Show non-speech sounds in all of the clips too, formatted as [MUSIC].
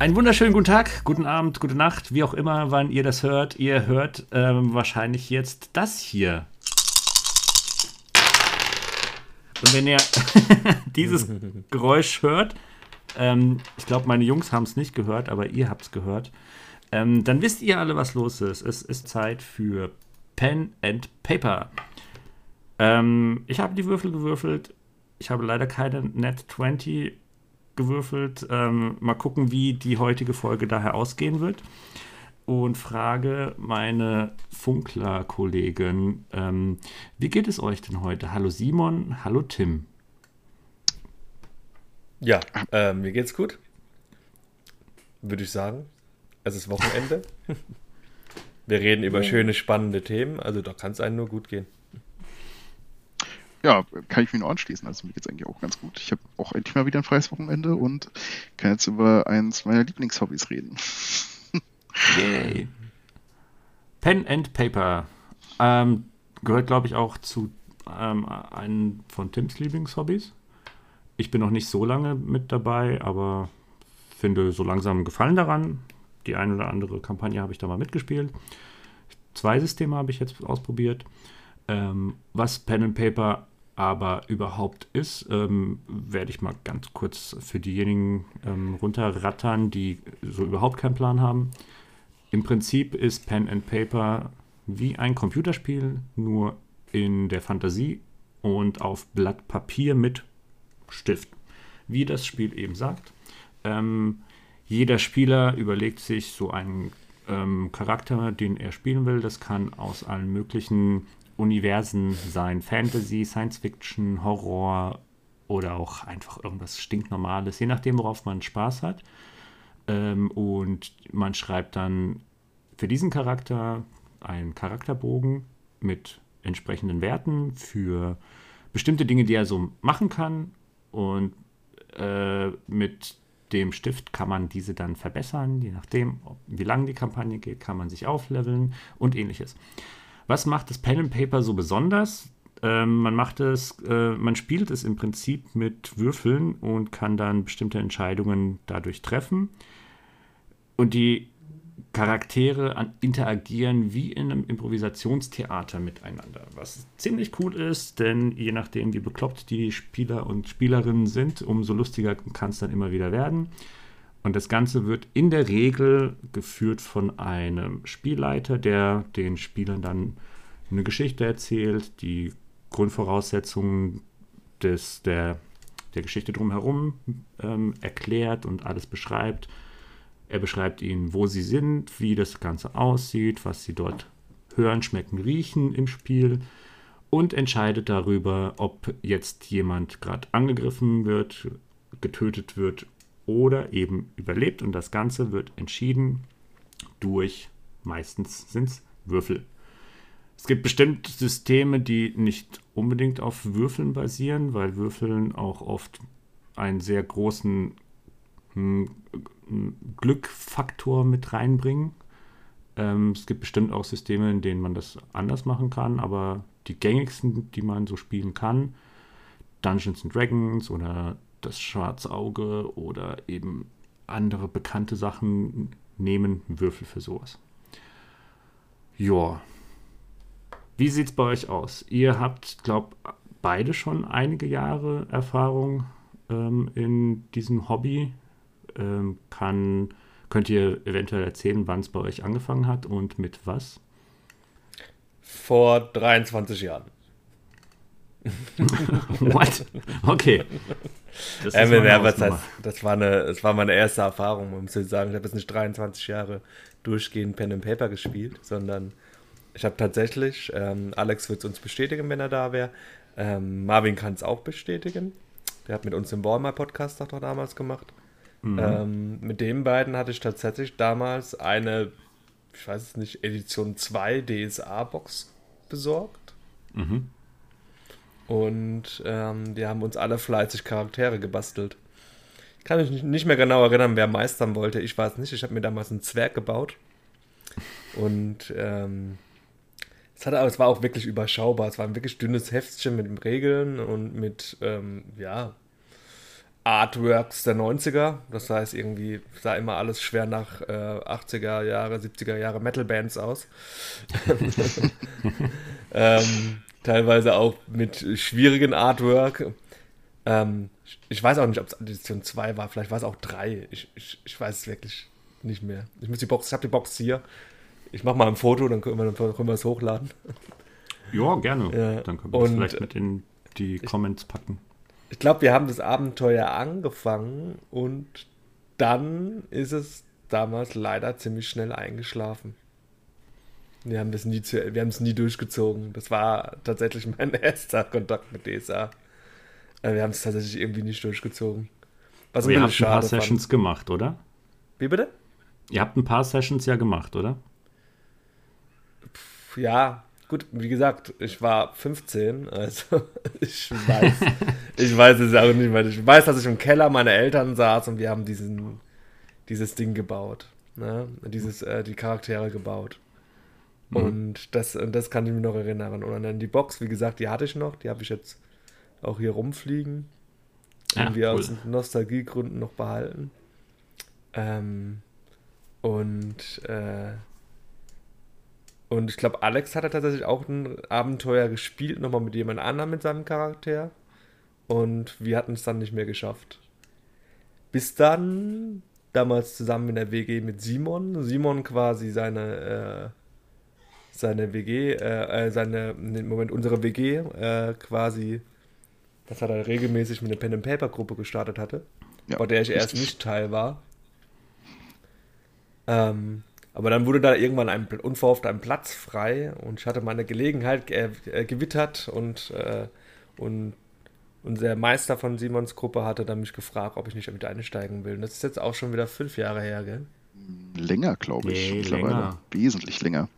Einen wunderschönen guten Tag, guten Abend, gute Nacht, wie auch immer, wann ihr das hört. Ihr hört ähm, wahrscheinlich jetzt das hier. Und wenn ihr [LAUGHS] dieses [LAUGHS] Geräusch hört, ähm, ich glaube, meine Jungs haben es nicht gehört, aber ihr habt es gehört, ähm, dann wisst ihr alle, was los ist. Es ist Zeit für Pen and Paper. Ähm, ich habe die Würfel gewürfelt. Ich habe leider keine Net 20 gewürfelt. Ähm, mal gucken, wie die heutige Folge daher ausgehen wird. Und frage meine Funkler-Kollegin, ähm, wie geht es euch denn heute? Hallo Simon, hallo Tim. Ja, äh, mir geht's gut. Würde ich sagen. Es ist Wochenende. [LAUGHS] Wir reden über schöne, spannende Themen, also da kann es einem nur gut gehen. Ja, kann ich mich nur anschließen. Also mir geht es eigentlich auch ganz gut. Ich habe auch endlich mal wieder ein freies Wochenende und kann jetzt über eins meiner Lieblingshobbys reden. Yay. Pen and Paper ähm, gehört, glaube ich, auch zu ähm, einem von Tims Lieblingshobbys. Ich bin noch nicht so lange mit dabei, aber finde so langsam Gefallen daran. Die eine oder andere Kampagne habe ich da mal mitgespielt. Zwei Systeme habe ich jetzt ausprobiert. Ähm, was Pen and Paper aber überhaupt ist, ähm, werde ich mal ganz kurz für diejenigen ähm, runterrattern, die so überhaupt keinen Plan haben. Im Prinzip ist Pen and Paper wie ein Computerspiel, nur in der Fantasie und auf Blatt Papier mit Stift. Wie das Spiel eben sagt. Ähm, jeder Spieler überlegt sich so einen ähm, Charakter, den er spielen will. Das kann aus allen möglichen Universen sein. Fantasy, Science Fiction, Horror oder auch einfach irgendwas stinknormales, je nachdem, worauf man Spaß hat. Ähm, und man schreibt dann für diesen Charakter einen Charakterbogen mit entsprechenden Werten für bestimmte Dinge, die er so machen kann. Und äh, mit dem Stift kann man diese dann verbessern, je nachdem, wie lange die Kampagne geht, kann man sich aufleveln und ähnliches. Was macht das Pen and Paper so besonders? Ähm, man macht es, äh, man spielt es im Prinzip mit Würfeln und kann dann bestimmte Entscheidungen dadurch treffen. Und die Charaktere an, interagieren wie in einem Improvisationstheater miteinander, was ziemlich cool ist, denn je nachdem, wie bekloppt die Spieler und Spielerinnen sind, umso lustiger kann es dann immer wieder werden. Und das Ganze wird in der Regel geführt von einem Spielleiter, der den Spielern dann eine Geschichte erzählt, die Grundvoraussetzungen des, der, der Geschichte drumherum ähm, erklärt und alles beschreibt. Er beschreibt ihnen, wo sie sind, wie das Ganze aussieht, was sie dort hören, schmecken, riechen im Spiel und entscheidet darüber, ob jetzt jemand gerade angegriffen wird, getötet wird oder eben überlebt. Und das Ganze wird entschieden durch, meistens sind es Würfel. Es gibt bestimmte Systeme, die nicht unbedingt auf Würfeln basieren, weil Würfeln auch oft einen sehr großen hm, Glückfaktor mit reinbringen. Ähm, es gibt bestimmt auch Systeme, in denen man das anders machen kann, aber die gängigsten, die man so spielen kann, Dungeons and Dragons oder das Schwarze Auge oder eben andere bekannte Sachen nehmen Würfel für sowas. Ja. Wie sieht es bei euch aus? Ihr habt, glaube beide schon einige Jahre Erfahrung ähm, in diesem Hobby. Ähm, kann, könnt ihr eventuell erzählen, wann es bei euch angefangen hat und mit was? Vor 23 Jahren. [LAUGHS] What? Okay. Das, ähm, ja, was heißt, das, war eine, das war meine erste Erfahrung, man muss ich sagen. Ich habe jetzt nicht 23 Jahre durchgehend Pen and Paper gespielt, sondern ich habe tatsächlich, ähm, Alex wird es uns bestätigen, wenn er da wäre. Ähm, Marvin kann es auch bestätigen. Der hat mit uns den Ballmer Podcast auch damals gemacht. Mhm. Ähm, mit den beiden hatte ich tatsächlich damals eine, ich weiß es nicht, Edition 2 DSA-Box besorgt. Mhm. Und ähm, die haben uns alle fleißig Charaktere gebastelt. Ich kann mich nicht mehr genau erinnern, wer meistern wollte. Ich weiß nicht. Ich habe mir damals einen Zwerg gebaut. Und ähm, es, hatte, es war auch wirklich überschaubar. Es war ein wirklich dünnes Heftchen mit Regeln und mit, ähm, ja, Artworks der 90er. Das heißt, irgendwie sah immer alles schwer nach äh, 80er Jahre, 70er Jahre Metal-Bands aus. [LAUGHS] ähm, teilweise auch mit schwierigen Artwork. Ähm, ich weiß auch nicht, ob es Edition 2 war, vielleicht war es auch 3. Ich, ich, ich weiß es wirklich nicht mehr. Ich muss die Box, ich habe die Box hier. Ich mache mal ein Foto, dann können wir, dann können wir es hochladen. Ja, gerne. Ja. Dann können wir es vielleicht mit in die ich, Comments packen. Ich glaube, wir haben das Abenteuer angefangen und dann ist es damals leider ziemlich schnell eingeschlafen. Wir haben das nie, zu, wir haben es nie durchgezogen. Das war tatsächlich [LAUGHS] mein erster Kontakt mit DSA. Äh, wir haben es tatsächlich irgendwie nicht durchgezogen. Was Aber ihr habt ein paar Sessions fand. gemacht, oder? Wie bitte? Ihr habt ein paar Sessions ja gemacht, oder? Ja, gut, wie gesagt, ich war 15, also [LAUGHS] ich weiß, [LAUGHS] ich weiß es auch nicht mehr. Ich weiß, dass ich im Keller meiner Eltern saß und wir haben diesen, dieses Ding gebaut. Ne? Dieses, äh, die Charaktere gebaut. Mhm. Und das, und das kann ich mir noch erinnern. Und dann die Box, wie gesagt, die hatte ich noch, die habe ich jetzt auch hier rumfliegen. Ja, irgendwie cool. aus Nostalgiegründen noch behalten. Ähm, und äh, und ich glaube, Alex hat tatsächlich auch ein Abenteuer gespielt, nochmal mit jemand anderem mit seinem Charakter. Und wir hatten es dann nicht mehr geschafft. Bis dann, damals zusammen in der WG mit Simon. Simon quasi seine, äh, seine WG, äh, äh, seine, im Moment unsere WG äh, quasi, das hat er regelmäßig mit einer Pen and Paper Gruppe gestartet hatte, ja, bei der ich erst nicht Teil war. Ähm, aber dann wurde da irgendwann ein, unverhofft ein Platz frei und ich hatte meine Gelegenheit äh, äh, gewittert und, äh, und unser Meister von Simons Gruppe hatte dann mich gefragt, ob ich nicht damit einsteigen will. Und das ist jetzt auch schon wieder fünf Jahre her, gell? Länger, glaube ich. Nee, länger. Wesentlich länger.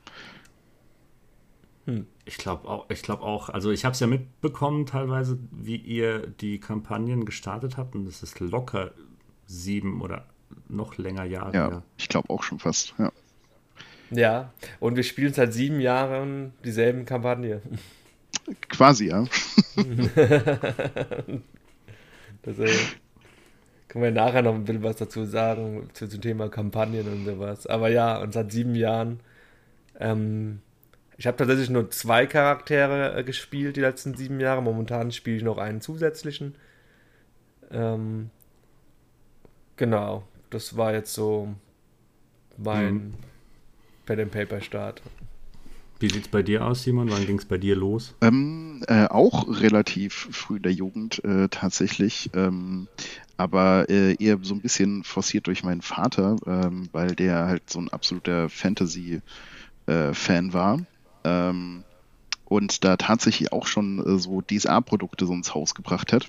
Hm. Ich glaube auch, ich glaube auch, also ich habe es ja mitbekommen teilweise, wie ihr die Kampagnen gestartet habt und es ist locker sieben oder noch länger Jahre. Ja, her. ich glaube auch schon fast, ja. Ja, und wir spielen seit sieben Jahren dieselben Kampagne. Quasi, ja. [LAUGHS] das, äh, können wir nachher noch ein bisschen was dazu sagen, zu, zum Thema Kampagnen und sowas. Aber ja, und seit sieben Jahren. Ähm, ich habe tatsächlich nur zwei Charaktere äh, gespielt die letzten sieben Jahre. Momentan spiele ich noch einen zusätzlichen. Ähm, genau, das war jetzt so mein. Mhm Pen and Paper Start. Wie sieht es bei dir aus, Simon? Wann ging es bei dir los? Ähm, äh, auch relativ früh in der Jugend äh, tatsächlich, ähm, aber äh, eher so ein bisschen forciert durch meinen Vater, ähm, weil der halt so ein absoluter Fantasy-Fan äh, war. Ähm, und da tatsächlich auch schon äh, so DSA-Produkte so ins Haus gebracht hat.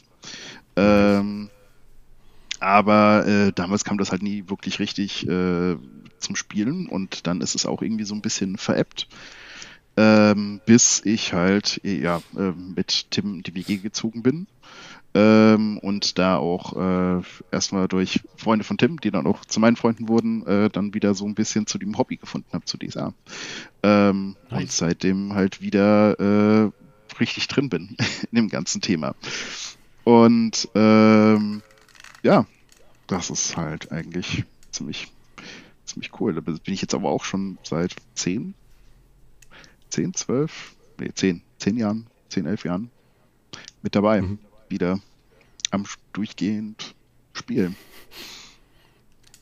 Ähm, aber äh, damals kam das halt nie wirklich richtig äh, zum Spielen und dann ist es auch irgendwie so ein bisschen veräppt. Ähm, bis ich halt ja äh, mit Tim in die WG gezogen bin ähm, und da auch äh, erstmal durch Freunde von Tim, die dann auch zu meinen Freunden wurden, äh, dann wieder so ein bisschen zu dem Hobby gefunden habe, zu DSA. Ähm, nice. Und seitdem halt wieder äh, richtig drin bin [LAUGHS] in dem ganzen Thema. Und ähm, ja, das ist halt eigentlich ziemlich ziemlich cool. Da bin ich jetzt aber auch schon seit 10, 10, 12, nee, 10, 10 Jahren, 10, 11 Jahren mit dabei. Mhm. Wieder am durchgehend spielen.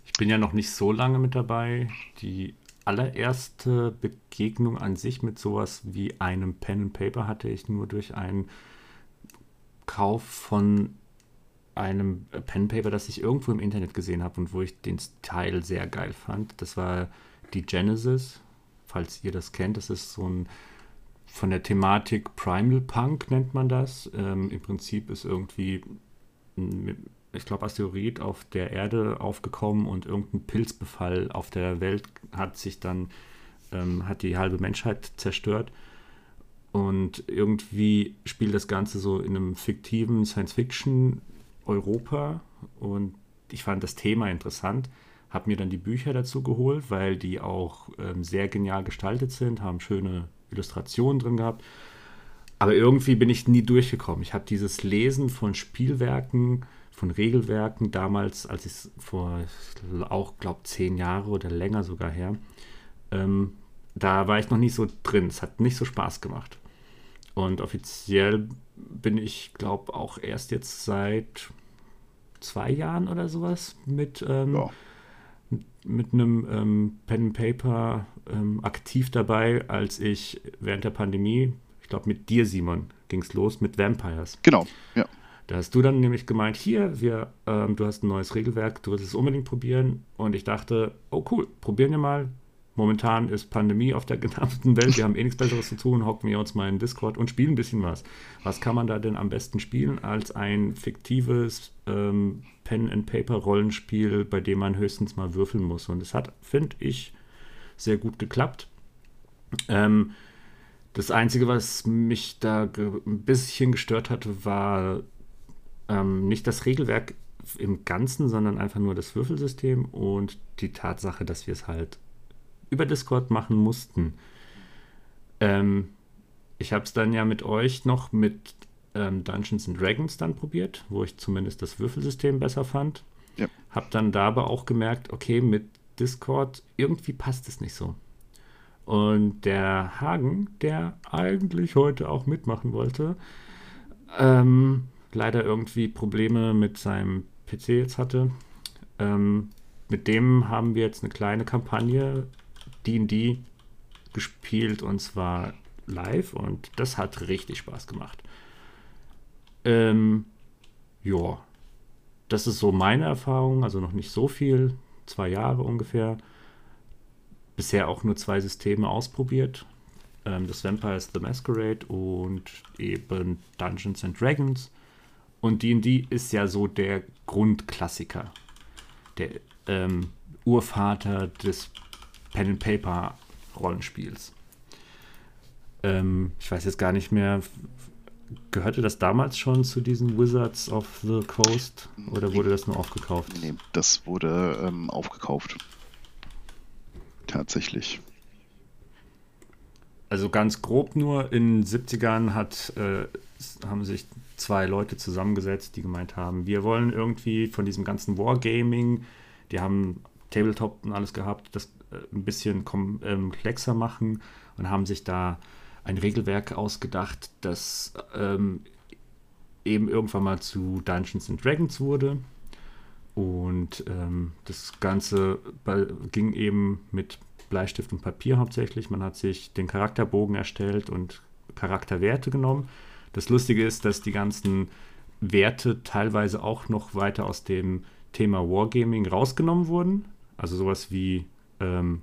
Ich bin ja noch nicht so lange mit dabei. Die allererste Begegnung an sich mit sowas wie einem Pen and Paper hatte ich nur durch einen Kauf von einem Pen Paper, das ich irgendwo im Internet gesehen habe und wo ich den Teil sehr geil fand. Das war die Genesis, falls ihr das kennt. Das ist so ein von der Thematik Primal Punk nennt man das. Ähm, Im Prinzip ist irgendwie, ich glaube, Asteroid auf der Erde aufgekommen und irgendein Pilzbefall auf der Welt hat sich dann, ähm, hat die halbe Menschheit zerstört. Und irgendwie spielt das Ganze so in einem fiktiven Science-Fiction Europa und ich fand das Thema interessant. Habe mir dann die Bücher dazu geholt, weil die auch ähm, sehr genial gestaltet sind, haben schöne Illustrationen drin gehabt. aber irgendwie bin ich nie durchgekommen. Ich habe dieses Lesen von Spielwerken, von Regelwerken damals, als ich es vor auch, glaube zehn Jahre oder länger sogar her, ähm, da war ich noch nicht so drin. Es hat nicht so Spaß gemacht. Und offiziell bin ich, glaube auch erst jetzt seit zwei Jahren oder sowas mit, ähm, ja. Mit einem ähm, Pen and Paper ähm, aktiv dabei, als ich während der Pandemie, ich glaube mit dir, Simon, ging es los mit Vampires. Genau, ja. Da hast du dann nämlich gemeint, hier, wir, ähm, du hast ein neues Regelwerk, du willst es unbedingt probieren. Und ich dachte, oh cool, probieren wir mal. Momentan ist Pandemie auf der gesamten Welt. Wir haben eh nichts Besseres zu tun. Hocken wir uns mal in Discord und spielen ein bisschen was. Was kann man da denn am besten spielen als ein fiktives ähm, Pen-and-Paper-Rollenspiel, bei dem man höchstens mal würfeln muss? Und es hat, finde ich, sehr gut geklappt. Ähm, das Einzige, was mich da ein bisschen gestört hat, war ähm, nicht das Regelwerk im Ganzen, sondern einfach nur das Würfelsystem und die Tatsache, dass wir es halt über Discord machen mussten. Ähm, ich habe es dann ja mit euch noch mit ähm, Dungeons and Dragons dann probiert, wo ich zumindest das Würfelsystem besser fand. Ja. Habe dann da aber auch gemerkt, okay, mit Discord irgendwie passt es nicht so. Und der Hagen, der eigentlich heute auch mitmachen wollte, ähm, leider irgendwie Probleme mit seinem PC jetzt hatte. Ähm, mit dem haben wir jetzt eine kleine Kampagne D&D gespielt und zwar live und das hat richtig Spaß gemacht. Ähm, ja, das ist so meine Erfahrung, also noch nicht so viel, zwei Jahre ungefähr. Bisher auch nur zwei Systeme ausprobiert. Ähm, das Vampires the Masquerade und eben Dungeons and Dragons. Und D&D ist ja so der Grundklassiker, der ähm, Urvater des Pen and Paper Rollenspiels. Ähm, ich weiß jetzt gar nicht mehr, gehörte das damals schon zu diesen Wizards of the Coast oder wurde das nur aufgekauft? Nee, das wurde ähm, aufgekauft. Tatsächlich. Also ganz grob nur in den 70ern hat, äh, haben sich zwei Leute zusammengesetzt, die gemeint haben, wir wollen irgendwie von diesem ganzen Wargaming, die haben Tabletop und alles gehabt, das ein bisschen komplexer machen und haben sich da ein Regelwerk ausgedacht, das ähm, eben irgendwann mal zu Dungeons and Dragons wurde. Und ähm, das Ganze ging eben mit Bleistift und Papier hauptsächlich. Man hat sich den Charakterbogen erstellt und Charakterwerte genommen. Das Lustige ist, dass die ganzen Werte teilweise auch noch weiter aus dem Thema Wargaming rausgenommen wurden. Also sowas wie ähm,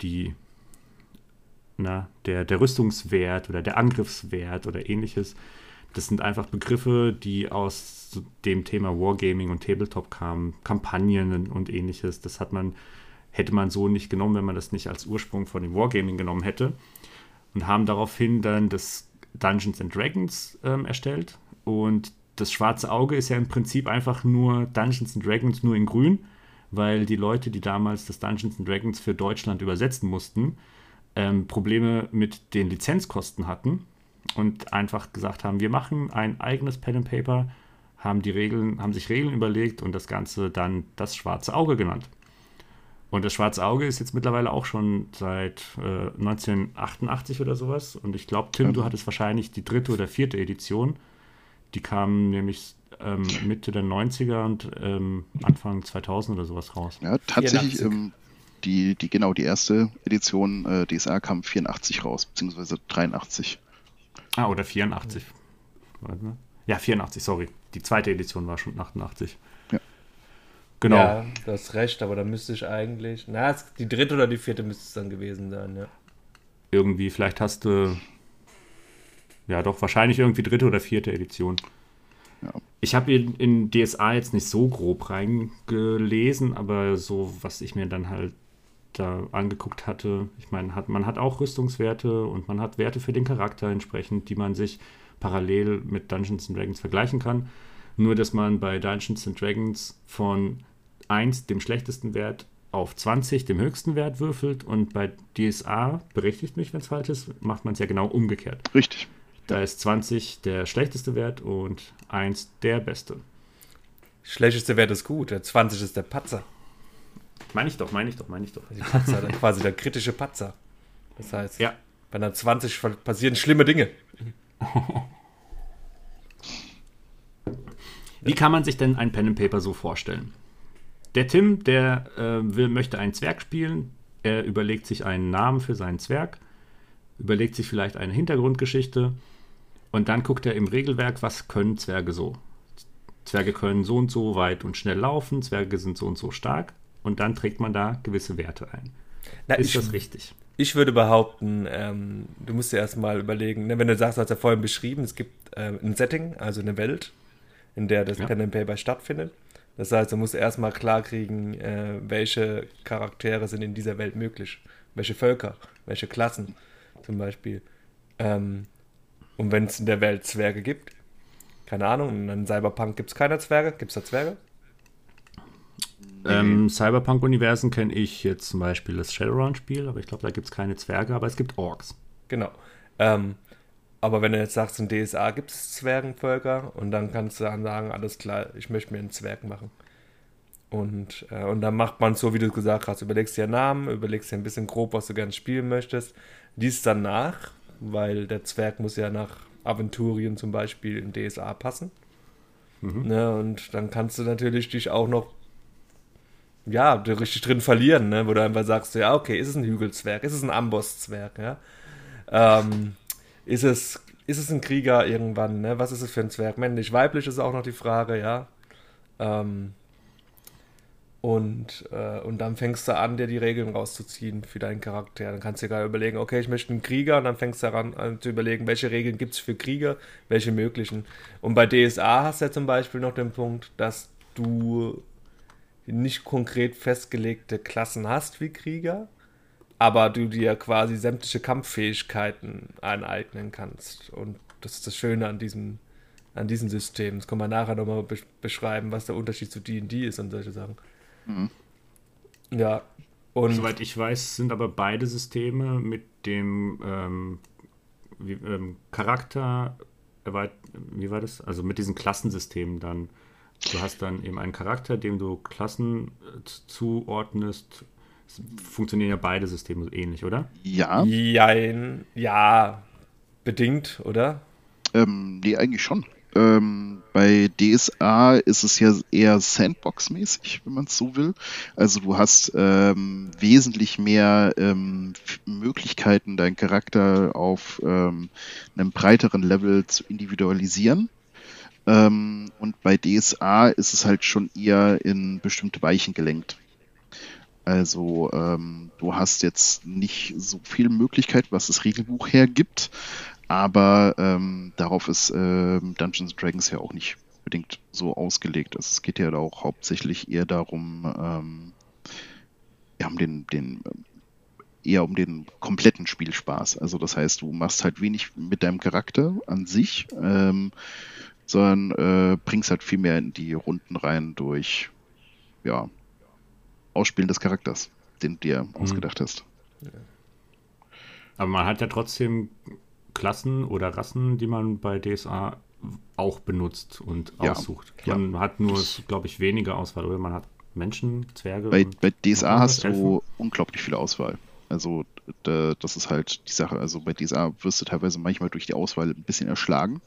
die, na, der, der Rüstungswert oder der Angriffswert oder ähnliches. Das sind einfach Begriffe, die aus dem Thema Wargaming und Tabletop kamen, Kampagnen und ähnliches. Das hat man, hätte man so nicht genommen, wenn man das nicht als Ursprung von dem Wargaming genommen hätte. Und haben daraufhin dann das Dungeons and Dragons ähm, erstellt. Und das schwarze Auge ist ja im Prinzip einfach nur Dungeons and Dragons nur in grün weil die Leute, die damals das Dungeons and Dragons für Deutschland übersetzen mussten, ähm, Probleme mit den Lizenzkosten hatten und einfach gesagt haben, wir machen ein eigenes Pen and Paper, haben die Regeln, haben sich Regeln überlegt und das Ganze dann das schwarze Auge genannt. Und das schwarze Auge ist jetzt mittlerweile auch schon seit äh, 1988 oder sowas. Und ich glaube, Tim, du hattest wahrscheinlich die dritte oder vierte Edition. Die kam nämlich ähm, Mitte der 90er und ähm, Anfang 2000 oder sowas raus. Ja, tatsächlich, ähm, die, die, genau, die erste Edition äh, DSA kam 84 raus, beziehungsweise 83. Ah, oder 84. Ja, 84, sorry. Die zweite Edition war schon 88. Ja. Genau. Ja, du hast recht, aber da müsste ich eigentlich. Na, die dritte oder die vierte müsste es dann gewesen sein, ja. Irgendwie, vielleicht hast du. Ja, doch, wahrscheinlich irgendwie dritte oder vierte Edition. Ich habe in, in DSA jetzt nicht so grob reingelesen, aber so, was ich mir dann halt da angeguckt hatte, ich meine, hat, man hat auch Rüstungswerte und man hat Werte für den Charakter entsprechend, die man sich parallel mit Dungeons and Dragons vergleichen kann. Nur, dass man bei Dungeons and Dragons von 1, dem schlechtesten Wert, auf 20, dem höchsten Wert würfelt und bei DSA, berichtigt mich, wenn es falsch ist, macht man es ja genau umgekehrt. Richtig. Da ist 20 der schlechteste Wert und 1 der beste. Schlechteste Wert ist gut, der 20 ist der Patzer. Meine ich doch, meine ich doch, meine ich doch. Die Patzer, quasi der kritische Patzer. Das heißt, ja. bei einer 20 passieren schlimme Dinge. Wie kann man sich denn ein Pen and Paper so vorstellen? Der Tim, der äh, will, möchte einen Zwerg spielen. Er überlegt sich einen Namen für seinen Zwerg, überlegt sich vielleicht eine Hintergrundgeschichte und dann guckt er im Regelwerk, was können Zwerge so. Zwerge können so und so weit und schnell laufen, Zwerge sind so und so stark und dann trägt man da gewisse Werte ein. Na, ist ich, das richtig? Ich würde behaupten, ähm, du musst dir erstmal überlegen, ne, wenn du sagst, du hast ja vorhin beschrieben, es gibt ähm, ein Setting, also eine Welt, in der das ja. Pen and Paper stattfindet. Das heißt, du musst erstmal klarkriegen, äh, welche Charaktere sind in dieser Welt möglich, welche Völker, welche Klassen zum Beispiel. Ähm, und wenn es in der Welt Zwerge gibt, keine Ahnung, in Cyberpunk gibt es keine Zwerge, gibt es da Zwerge? Ähm, Cyberpunk-Universen kenne ich jetzt zum Beispiel das Shadowrun-Spiel, aber ich glaube, da gibt es keine Zwerge, aber es gibt Orks. Genau. Ähm, aber wenn du jetzt sagst, in DSA gibt es Zwergenvölker und dann kannst du dann sagen, alles klar, ich möchte mir einen Zwerg machen. Und, äh, und dann macht man so, wie du gesagt hast, überlegst dir Namen, überlegst dir ein bisschen grob, was du gerne spielen möchtest, liest dann nach, weil der Zwerg muss ja nach Aventurien zum Beispiel in DSA passen. Mhm. Ne, und dann kannst du natürlich dich auch noch ja, richtig drin verlieren, ne? wo du einfach sagst, ja, okay, ist es ein Hügelzwerg, ist es ein Ambosszwerg, ja? Ähm, ist, es, ist es ein Krieger irgendwann, ne? was ist es für ein Zwerg? Männlich, weiblich ist auch noch die Frage, ja. Ähm, und, äh, und dann fängst du an, dir die Regeln rauszuziehen für deinen Charakter. Dann kannst du dir gerade überlegen, okay, ich möchte einen Krieger, und dann fängst du daran an zu überlegen, welche Regeln gibt es für Krieger, welche möglichen. Und bei DSA hast du ja zum Beispiel noch den Punkt, dass du nicht konkret festgelegte Klassen hast wie Krieger, aber du dir quasi sämtliche Kampffähigkeiten aneignen kannst. Und das ist das Schöne an diesem, an diesem System. Das kann man nachher nochmal beschreiben, was der Unterschied zu D&D ist und solche Sachen. Mhm. Ja. Und Soweit ich weiß, sind aber beide Systeme mit dem ähm, wie, ähm, Charakter, wie war das? Also mit diesen Klassensystemen dann. Du hast dann eben einen Charakter, dem du Klassen äh, zuordnest. Es funktionieren ja beide Systeme ähnlich, oder? Ja. Jein, ja, bedingt, oder? Ähm, nee, eigentlich schon. Ähm, bei DSA ist es ja eher Sandbox-mäßig, wenn man es so will. Also du hast ähm, wesentlich mehr ähm, Möglichkeiten, deinen Charakter auf ähm, einem breiteren Level zu individualisieren. Ähm, und bei DSA ist es halt schon eher in bestimmte Weichen gelenkt. Also ähm, du hast jetzt nicht so viel Möglichkeit, was das Regelbuch hergibt, aber ähm, darauf ist äh, Dungeons Dragons ja auch nicht unbedingt so ausgelegt. Also es geht ja auch hauptsächlich eher darum, ähm, ja, um den, den eher um den kompletten Spielspaß. Also das heißt, du machst halt wenig mit deinem Charakter an sich, ähm, sondern äh, bringst halt viel mehr in die Runden rein durch ja, Ausspielen des Charakters, den du dir mhm. ausgedacht hast. Aber man hat ja trotzdem Klassen oder Rassen, die man bei DSA auch benutzt und ja, aussucht. Man ja. hat nur, glaube ich, weniger Auswahl, oder? Man hat Menschen, Zwerge. Bei, bei DSA hast Elfen. du unglaublich viel Auswahl. Also da, das ist halt die Sache. Also bei DSA wirst du teilweise manchmal durch die Auswahl ein bisschen erschlagen.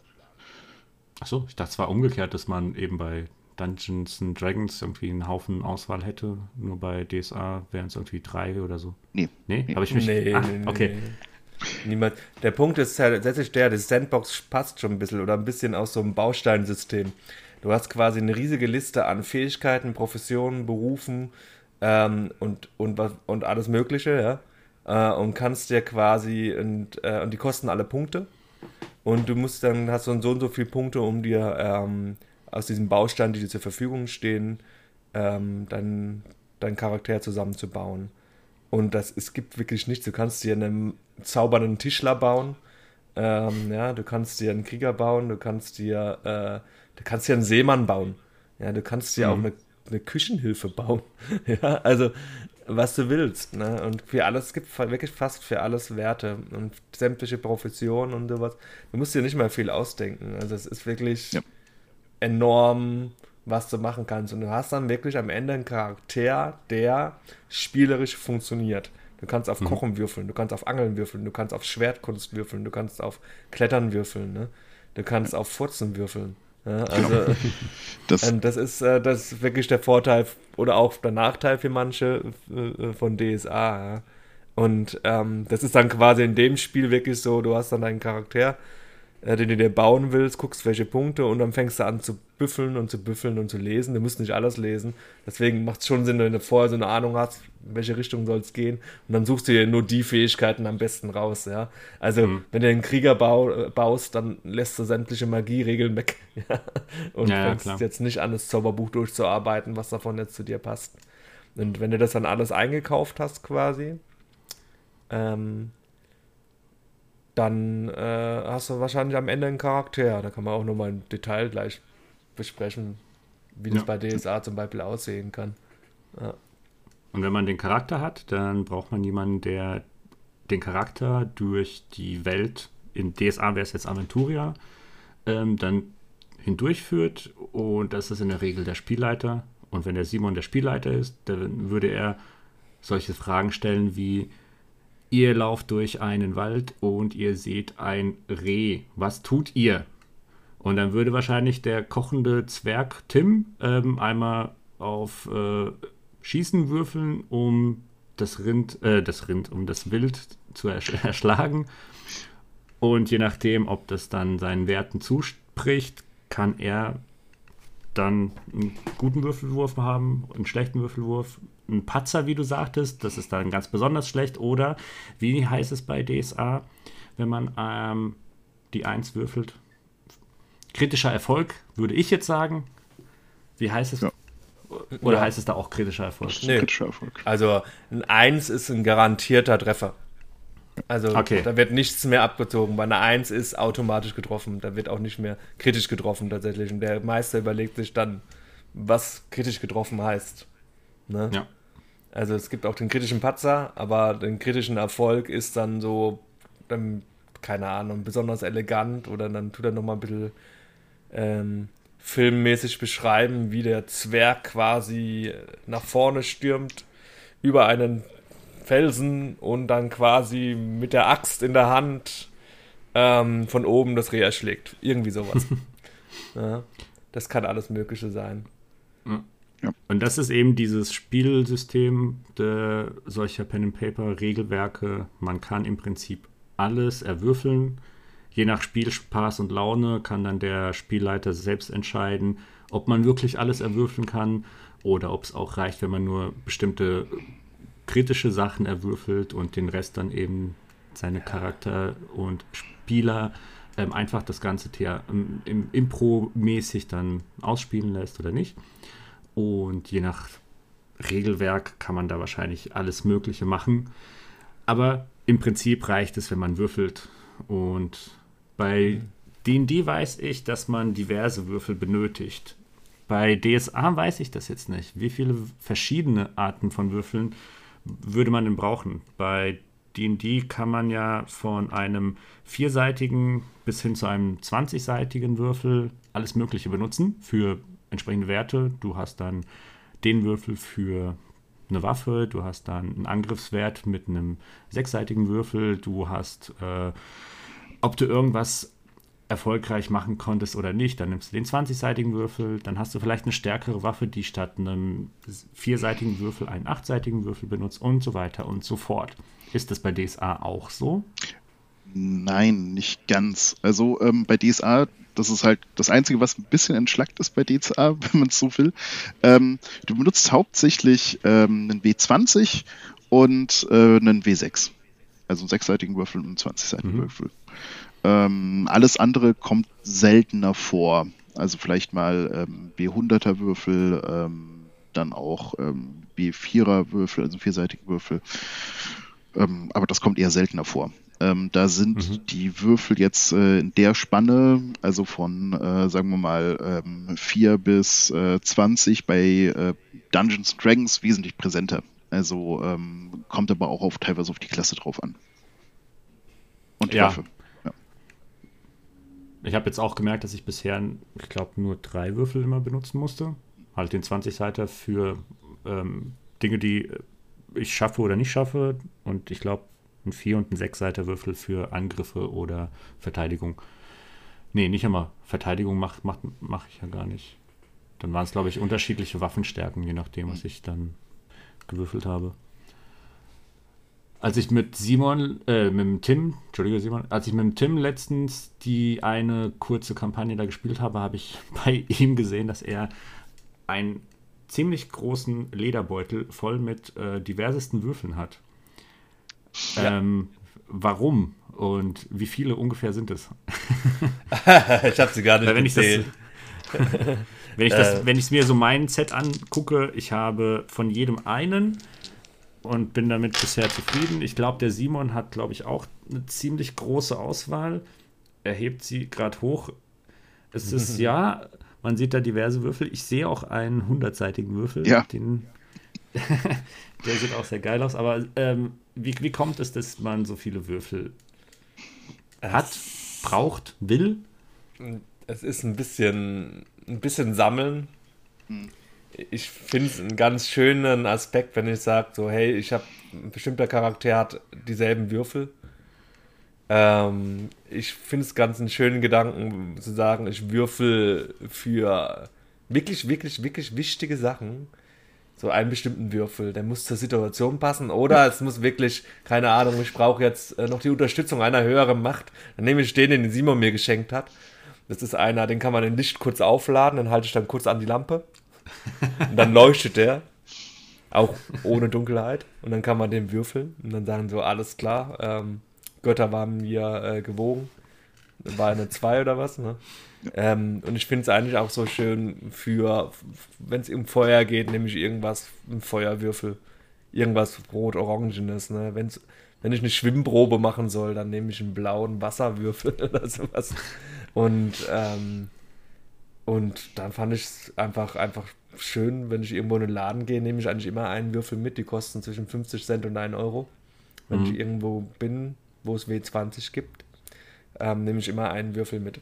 Achso, ich dachte, es war umgekehrt, dass man eben bei Dungeons and Dragons irgendwie einen Haufen Auswahl hätte. Nur bei DSA wären es irgendwie drei oder so. Nee. Nee? nee. Habe ich mich. Nee, Ach, nee, okay. Nee. Niemand. Der Punkt ist tatsächlich der, das Sandbox passt schon ein bisschen oder ein bisschen aus so einem Bausteinsystem. Du hast quasi eine riesige Liste an Fähigkeiten, Professionen, Berufen ähm, und, und, und alles Mögliche, ja. Äh, und kannst dir quasi, und, äh, und die kosten alle Punkte. Und du musst dann, hast du so und so viele Punkte, um dir ähm, aus diesem Baustein, die dir zur Verfügung stehen, ähm, deinen dein Charakter zusammenzubauen. Und das, es gibt wirklich nichts. Du kannst dir einen zaubernden Tischler bauen. Ähm, ja, du kannst dir einen Krieger bauen, du kannst dir, äh, du kannst dir einen Seemann bauen. Ja, du kannst dir mhm. auch eine, eine Küchenhilfe bauen. [LAUGHS] ja, also was du willst. Ne? Und für alles, es gibt wirklich fast für alles Werte und sämtliche Professionen und sowas. Du musst dir nicht mehr viel ausdenken. Also es ist wirklich ja. enorm, was du machen kannst. Und du hast dann wirklich am Ende einen Charakter, der spielerisch funktioniert. Du kannst auf mhm. Kochen würfeln, du kannst auf Angeln würfeln, du kannst auf Schwertkunst würfeln, du kannst auf Klettern würfeln, ne? du kannst auf Furzen würfeln. Ja, also [LAUGHS] das, ähm, das, ist, äh, das ist wirklich der Vorteil oder auch der Nachteil für manche äh, von DSA. Ja. Und ähm, das ist dann quasi in dem Spiel wirklich so, du hast dann deinen Charakter, äh, den du dir bauen willst, guckst welche Punkte und dann fängst du an zu büffeln und zu büffeln und zu lesen. Du musst nicht alles lesen. Deswegen macht es schon Sinn, wenn du vorher so eine Ahnung hast, in welche Richtung soll es gehen. Und dann suchst du dir nur die Fähigkeiten am besten raus. Ja? Also, mhm. wenn du einen Krieger bau, äh, baust, dann lässt du sämtliche Magieregeln weg. [LAUGHS] Ja? Und ja, fängst ja, jetzt nicht an, das Zauberbuch durchzuarbeiten, was davon jetzt zu dir passt. Und wenn du das dann alles eingekauft hast, quasi, ähm, dann äh, hast du wahrscheinlich am Ende einen Charakter. Da kann man auch nochmal im Detail gleich besprechen, wie das ja. bei DSA zum Beispiel aussehen kann. Ja. Und wenn man den Charakter hat, dann braucht man jemanden, der den Charakter durch die Welt, in DSA wäre es jetzt Aventuria, ähm, dann hindurchführt. Und das ist in der Regel der Spielleiter. Und wenn der Simon der Spielleiter ist, dann würde er solche Fragen stellen wie, Ihr lauft durch einen Wald und ihr seht ein Reh. Was tut ihr? Und dann würde wahrscheinlich der kochende Zwerg Tim ähm, einmal auf äh, Schießen würfeln, um das Rind, äh, das Rind, um das Wild zu ersch [LAUGHS] erschlagen. Und je nachdem, ob das dann seinen Werten zuspricht, kann er dann einen guten Würfelwurf haben, einen schlechten Würfelwurf, einen Patzer, wie du sagtest, das ist dann ganz besonders schlecht. Oder wie heißt es bei DSA, wenn man ähm, die 1 würfelt? Kritischer Erfolg, würde ich jetzt sagen. Wie heißt es? Ja. Oder ja. heißt es da auch kritischer Erfolg? Nee. Kritischer Erfolg. Also ein 1 ist ein garantierter Treffer. Also okay. da wird nichts mehr abgezogen. Bei einer 1 ist automatisch getroffen. Da wird auch nicht mehr kritisch getroffen tatsächlich. Und der Meister überlegt sich dann, was kritisch getroffen heißt. Ne? Ja. Also es gibt auch den kritischen Patzer, aber den kritischen Erfolg ist dann so, dann, keine Ahnung, besonders elegant oder dann tut er nochmal ein bisschen ähm, filmmäßig beschreiben, wie der Zwerg quasi nach vorne stürmt über einen Felsen und dann quasi mit der Axt in der Hand ähm, von oben das Reh erschlägt. Irgendwie sowas. [LAUGHS] ja, das kann alles Mögliche sein. Ja. Und das ist eben dieses Spielsystem der solcher Pen and Paper Regelwerke. Man kann im Prinzip alles erwürfeln. Je nach Spielspaß und Laune kann dann der Spielleiter selbst entscheiden, ob man wirklich alles erwürfeln kann oder ob es auch reicht, wenn man nur bestimmte kritische Sachen erwürfelt und den Rest dann eben seine Charakter und Spieler ähm, einfach das ganze Thea ähm, im Impro-mäßig dann ausspielen lässt oder nicht. Und je nach Regelwerk kann man da wahrscheinlich alles Mögliche machen. Aber im Prinzip reicht es, wenn man würfelt. Und bei D&D weiß ich, dass man diverse Würfel benötigt. Bei DSA weiß ich das jetzt nicht. Wie viele verschiedene Arten von Würfeln würde man denn brauchen? Bei D&D kann man ja von einem vierseitigen bis hin zu einem 20-seitigen Würfel alles Mögliche benutzen für entsprechende Werte. Du hast dann den Würfel für eine Waffe, du hast dann einen Angriffswert mit einem sechsseitigen Würfel, du hast, äh, ob du irgendwas erfolgreich machen konntest oder nicht, dann nimmst du den 20-seitigen Würfel, dann hast du vielleicht eine stärkere Waffe, die statt einem vierseitigen Würfel einen achtseitigen Würfel benutzt und so weiter und so fort. Ist das bei DSA auch so? Nein, nicht ganz. Also ähm, bei DSA, das ist halt das Einzige, was ein bisschen entschlackt ist bei DSA, [LAUGHS] wenn man es so will. Ähm, du benutzt hauptsächlich ähm, einen W20 und äh, einen W6. Also einen sechsseitigen Würfel und einen 20-seitigen mhm. Würfel. Ähm, alles andere kommt seltener vor. Also vielleicht mal ähm, B100er Würfel, ähm, dann auch ähm, B4er Würfel, also vierseitige Würfel. Aber das kommt eher seltener vor. Ähm, da sind mhm. die Würfel jetzt äh, in der Spanne, also von, äh, sagen wir mal, ähm, 4 bis äh, 20 bei äh, Dungeons Dragons wesentlich präsenter. Also ähm, kommt aber auch auf, teilweise auf die Klasse drauf an. Und die ja. Waffe. Ja. Ich habe jetzt auch gemerkt, dass ich bisher, ich glaube, nur drei Würfel immer benutzen musste. Halt den 20-Seiter für ähm, Dinge, die ich schaffe oder nicht schaffe. Und ich glaube, ein 4- und ein 6-Seiter Würfel für Angriffe oder Verteidigung. Nee, nicht immer. Verteidigung mache mach, mach ich ja gar nicht. Dann waren es, glaube ich, unterschiedliche Waffenstärken, je nachdem, was ich dann gewürfelt habe. Als ich mit Simon, äh, mit dem Tim, Entschuldige Simon, als ich mit dem Tim letztens die eine kurze Kampagne da gespielt habe, habe ich [LAUGHS] bei ihm gesehen, dass er einen ziemlich großen Lederbeutel voll mit äh, diversesten Würfeln hat. Ja. Ähm, warum und wie viele ungefähr sind es? [LAUGHS] ich habe sie gar nicht wenn gezählt. Ich das, [LAUGHS] wenn ich äh. wenn ich mir so mein Set angucke, ich habe von jedem einen und bin damit bisher zufrieden. Ich glaube, der Simon hat, glaube ich, auch eine ziemlich große Auswahl. Er hebt sie gerade hoch. Es ist [LAUGHS] ja, man sieht da diverse Würfel. Ich sehe auch einen hundertseitigen Würfel. Ja. Den, der sieht auch sehr geil aus. Aber ähm, wie, wie kommt es, dass man so viele Würfel hat, braucht, will? Es ist ein bisschen, ein bisschen sammeln. Hm. Ich finde es einen ganz schönen Aspekt, wenn ich sage, so, hey, ich habe ein bestimmter Charakter hat dieselben Würfel. Ähm, ich finde es ganz einen schönen Gedanken zu sagen, ich würfel für wirklich, wirklich, wirklich wichtige Sachen so einen bestimmten Würfel. Der muss zur Situation passen. Oder es muss wirklich, keine Ahnung, ich brauche jetzt äh, noch die Unterstützung einer höheren Macht. Dann nehme ich den, den Simon mir geschenkt hat. Das ist einer, den kann man in Licht kurz aufladen, dann halte ich dann kurz an die Lampe. [LAUGHS] Und dann leuchtet der. Auch ohne Dunkelheit. Und dann kann man den würfeln. Und dann sagen so, alles klar, ähm, Götter waren mir äh, gewogen. War eine 2 oder was, ne? Ähm, und ich finde es eigentlich auch so schön für, wenn es um Feuer geht, nämlich irgendwas, ein Feuerwürfel, irgendwas rot-orangenes. Ne? Wenn's, wenn ich eine Schwimmprobe machen soll, dann nehme ich einen blauen Wasserwürfel [LAUGHS] oder sowas. Und, ähm, und dann fand ich es einfach, einfach schön, wenn ich irgendwo in den Laden gehe, nehme ich eigentlich immer einen Würfel mit. Die kosten zwischen 50 Cent und 1 Euro. Wenn mhm. ich irgendwo bin, wo es W20 gibt, ähm, nehme ich immer einen Würfel mit.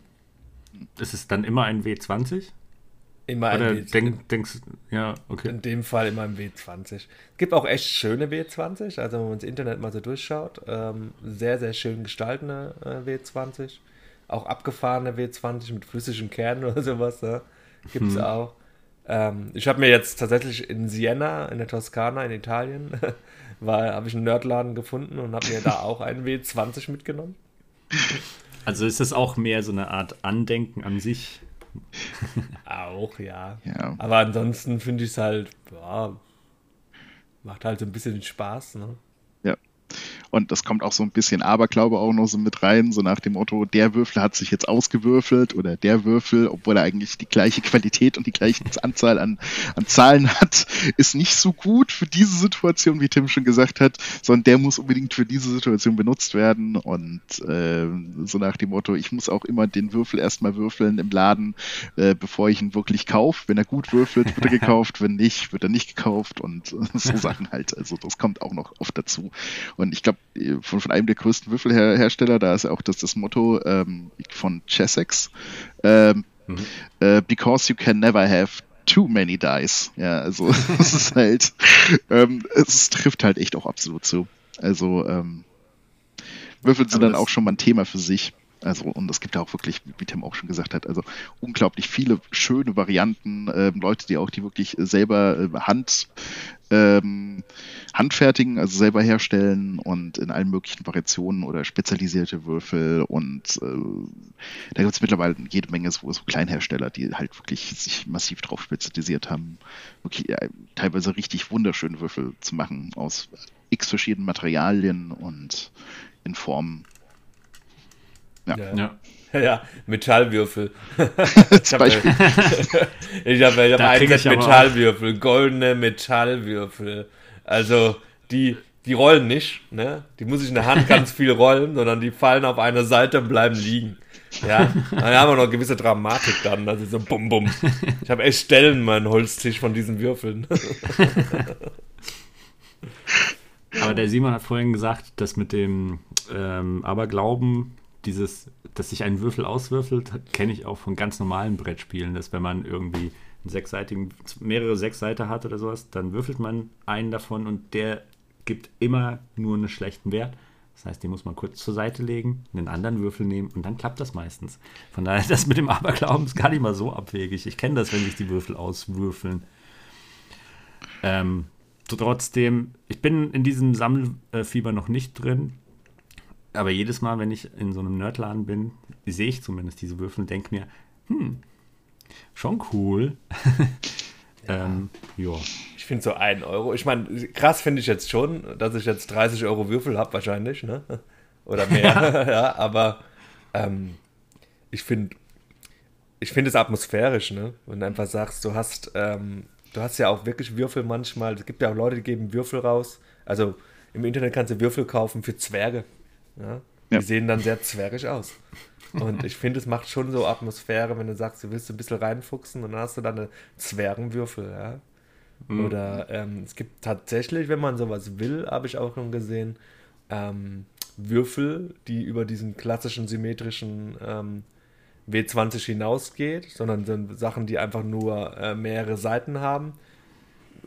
Ist es dann immer ein W20? Immer ein Oder W20. Denk, denkst, ja, okay. In dem Fall immer ein W20. Es gibt auch echt schöne W20, also wenn man ins Internet mal so durchschaut. Ähm, sehr, sehr schön gestaltende äh, W20. Auch abgefahrene W20 mit flüssigem Kern [LAUGHS] oder sowas. Ne? Gibt es hm. auch. Ähm, ich habe mir jetzt tatsächlich in Siena, in der Toskana, in Italien, [LAUGHS] habe ich einen Nerdladen gefunden und habe mir da auch einen W20 mitgenommen. [LAUGHS] Also ist das auch mehr so eine Art Andenken an sich? auch, ja. ja. Aber ansonsten finde ich es halt, ja, macht halt so ein bisschen Spaß, ne? Und das kommt auch so ein bisschen Aberglaube auch noch so mit rein, so nach dem Motto, der Würfel hat sich jetzt ausgewürfelt oder der Würfel, obwohl er eigentlich die gleiche Qualität und die gleiche Anzahl an, an Zahlen hat, ist nicht so gut für diese Situation, wie Tim schon gesagt hat, sondern der muss unbedingt für diese Situation benutzt werden. Und äh, so nach dem Motto, ich muss auch immer den Würfel erstmal würfeln im Laden, äh, bevor ich ihn wirklich kaufe. Wenn er gut würfelt, wird er [LAUGHS] gekauft, wenn nicht, wird er nicht gekauft und so Sachen halt. Also das kommt auch noch oft dazu. Und ich glaube, von, von einem der größten Würfelhersteller, da ist ja auch das, das Motto ähm, von Chessex, ähm, mhm. äh, because you can never have too many dice. Ja, also [LAUGHS] es ist halt, ähm, es trifft halt echt auch absolut zu. Also ähm, Würfel sind dann auch schon mal ein Thema für sich. Also, und es gibt ja auch wirklich, wie Tim auch schon gesagt hat, also unglaublich viele schöne Varianten, ähm, Leute, die auch die wirklich selber äh, Hand ähm, handfertigen, also selber herstellen und in allen möglichen Variationen oder spezialisierte Würfel und äh, da gibt es mittlerweile jede Menge so, so, Kleinhersteller, die halt wirklich sich massiv drauf spezialisiert haben, wirklich äh, teilweise richtig wunderschöne Würfel zu machen aus x verschiedenen Materialien und in Formen. Ja. ja. ja. [LAUGHS] Ja, Metallwürfel. [LAUGHS] ich habe [LAUGHS] ich hab, ich hab ein Metallwürfel, goldene Metallwürfel. Also die, die rollen nicht, ne? Die muss ich in der Hand ganz viel rollen, sondern die fallen auf einer Seite und bleiben liegen. Ja, dann haben wir noch gewisse Dramatik dann, also so bum bum. Ich habe echt Stellen meinen Holztisch von diesen Würfeln. Aber der Simon hat vorhin gesagt, dass mit dem ähm, Aberglauben, dieses, dass sich ein Würfel auswürfelt, kenne ich auch von ganz normalen Brettspielen, dass wenn man irgendwie einen sechsseitigen, mehrere Sechsseite hat oder sowas, dann würfelt man einen davon und der gibt immer nur einen schlechten Wert. Das heißt, den muss man kurz zur Seite legen, einen anderen Würfel nehmen und dann klappt das meistens. Von daher, das mit dem Aberglauben ist gar nicht mal so abwegig. Ich kenne das, wenn sich die Würfel auswürfeln. Ähm, trotzdem, ich bin in diesem Sammelfieber noch nicht drin. Aber jedes Mal, wenn ich in so einem Nerdladen bin, sehe ich zumindest diese Würfel und denke mir, hm, schon cool. [LAUGHS] ähm, ja. Ich finde so ein Euro. Ich meine, krass finde ich jetzt schon, dass ich jetzt 30 Euro Würfel habe, wahrscheinlich, ne? [LAUGHS] Oder mehr. [LAUGHS] ja, aber ähm, ich finde ich finde es atmosphärisch, ne? Wenn du einfach sagst, du hast, ähm, du hast ja auch wirklich Würfel manchmal. Es gibt ja auch Leute, die geben Würfel raus. Also im Internet kannst du Würfel kaufen für Zwerge. Ja? Die ja. sehen dann sehr zwergig aus. Und ich finde, es macht schon so Atmosphäre, wenn du sagst, du willst ein bisschen reinfuchsen und dann hast du dann eine Zwergenwürfel, ja. Mhm. Oder ähm, es gibt tatsächlich, wenn man sowas will, habe ich auch schon gesehen, ähm, Würfel, die über diesen klassischen symmetrischen ähm, W20 hinausgeht, sondern sind Sachen, die einfach nur äh, mehrere Seiten haben.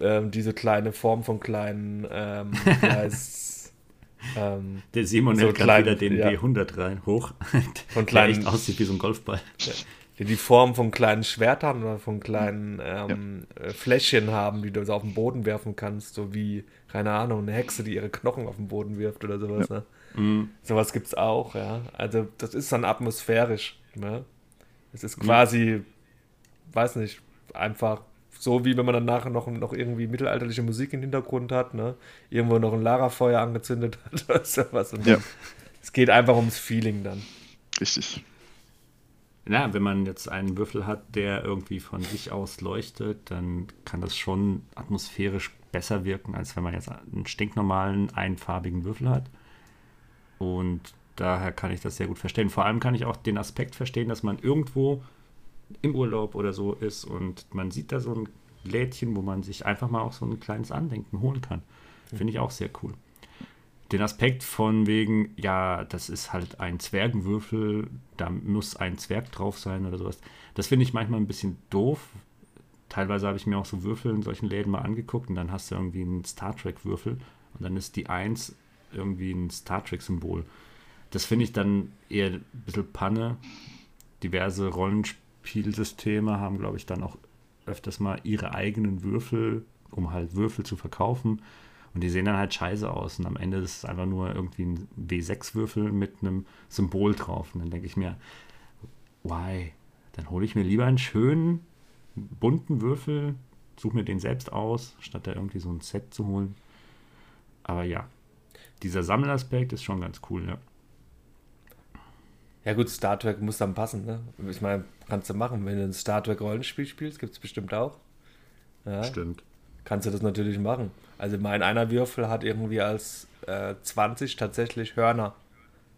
Ähm, diese kleine Form von kleinen, ähm, [LAUGHS] heißt ähm, der Simon so gerade wieder den ja. B100 rein, hoch. Von kleinen, [LAUGHS] der echt aussieht wie so ein Golfball. Ja. Die die Form von kleinen Schwertern oder von kleinen ähm, ja. Äh, Fläschchen haben, die du so auf den Boden werfen kannst, so wie, keine Ahnung, eine Hexe, die ihre Knochen auf den Boden wirft oder sowas. Ne? Mhm. Sowas gibt es auch, ja. Also das ist dann atmosphärisch. Ne? Es ist quasi, mhm. weiß nicht, einfach so wie wenn man dann nachher noch, noch irgendwie mittelalterliche Musik im Hintergrund hat, ne? Irgendwo noch ein Lara-Feuer angezündet hat [LAUGHS] oder sowas. Und ja. Es geht einfach ums Feeling dann. Richtig. Ja, wenn man jetzt einen Würfel hat, der irgendwie von sich aus leuchtet, dann kann das schon atmosphärisch besser wirken, als wenn man jetzt einen stinknormalen, einfarbigen Würfel hat. Und daher kann ich das sehr gut verstehen. Vor allem kann ich auch den Aspekt verstehen, dass man irgendwo im Urlaub oder so ist und man sieht da so ein Lädchen, wo man sich einfach mal auch so ein kleines Andenken holen kann. Finde ich auch sehr cool. Den Aspekt von wegen, ja, das ist halt ein Zwergenwürfel, da muss ein Zwerg drauf sein oder sowas. Das finde ich manchmal ein bisschen doof. Teilweise habe ich mir auch so Würfel in solchen Läden mal angeguckt und dann hast du irgendwie einen Star Trek-Würfel und dann ist die 1 irgendwie ein Star Trek-Symbol. Das finde ich dann eher ein bisschen Panne. Diverse Rollenspiele Spielsysteme haben, glaube ich, dann auch öfters mal ihre eigenen Würfel, um halt Würfel zu verkaufen. Und die sehen dann halt scheiße aus. Und am Ende ist es einfach nur irgendwie ein W6-Würfel mit einem Symbol drauf. Und dann denke ich mir, why? Dann hole ich mir lieber einen schönen, bunten Würfel, suche mir den selbst aus, statt da irgendwie so ein Set zu holen. Aber ja, dieser Sammelaspekt ist schon ganz cool, ja. Ja gut, Star Trek muss dann passen, ne? Ich meine, kannst du machen. Wenn du ein Star Trek Rollenspiel spielst, gibt es bestimmt auch. Ja, Stimmt. Kannst du das natürlich machen. Also mein einer Würfel hat irgendwie als äh, 20 tatsächlich Hörner.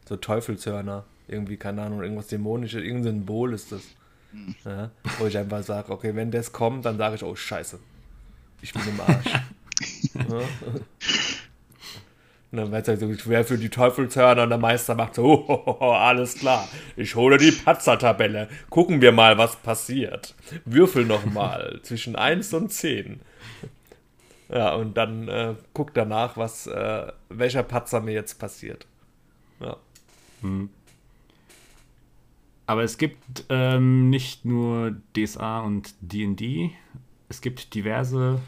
So Teufelshörner. Irgendwie, keine Ahnung, irgendwas Dämonisches, irgendein Symbol ist das. Ja, wo ich einfach sage, okay, wenn das kommt, dann sage ich, oh scheiße. Ich bin im Arsch. [LAUGHS] ja. Und dann es halt so schwer für die Teufelshörner und der Meister macht so, oh, oh, oh, alles klar, ich hole die Patzer-Tabelle. Gucken wir mal, was passiert. Würfel nochmal [LAUGHS] zwischen 1 und 10. Ja, und dann äh, guck danach, was, äh, welcher Patzer mir jetzt passiert. Ja. Hm. Aber es gibt ähm, nicht nur DSA und DD, es gibt diverse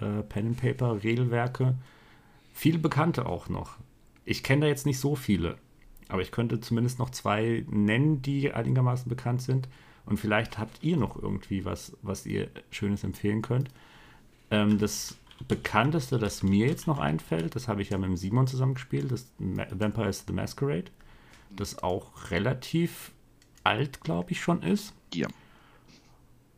äh, Pen-and-Paper-Regelwerke, Viele Bekannte auch noch. Ich kenne da jetzt nicht so viele, aber ich könnte zumindest noch zwei nennen, die einigermaßen bekannt sind. Und vielleicht habt ihr noch irgendwie was, was ihr Schönes empfehlen könnt. Ähm, das bekannteste, das mir jetzt noch einfällt, das habe ich ja mit dem Simon zusammen gespielt, das Vampire is the Masquerade, das auch relativ alt, glaube ich, schon ist. Ja.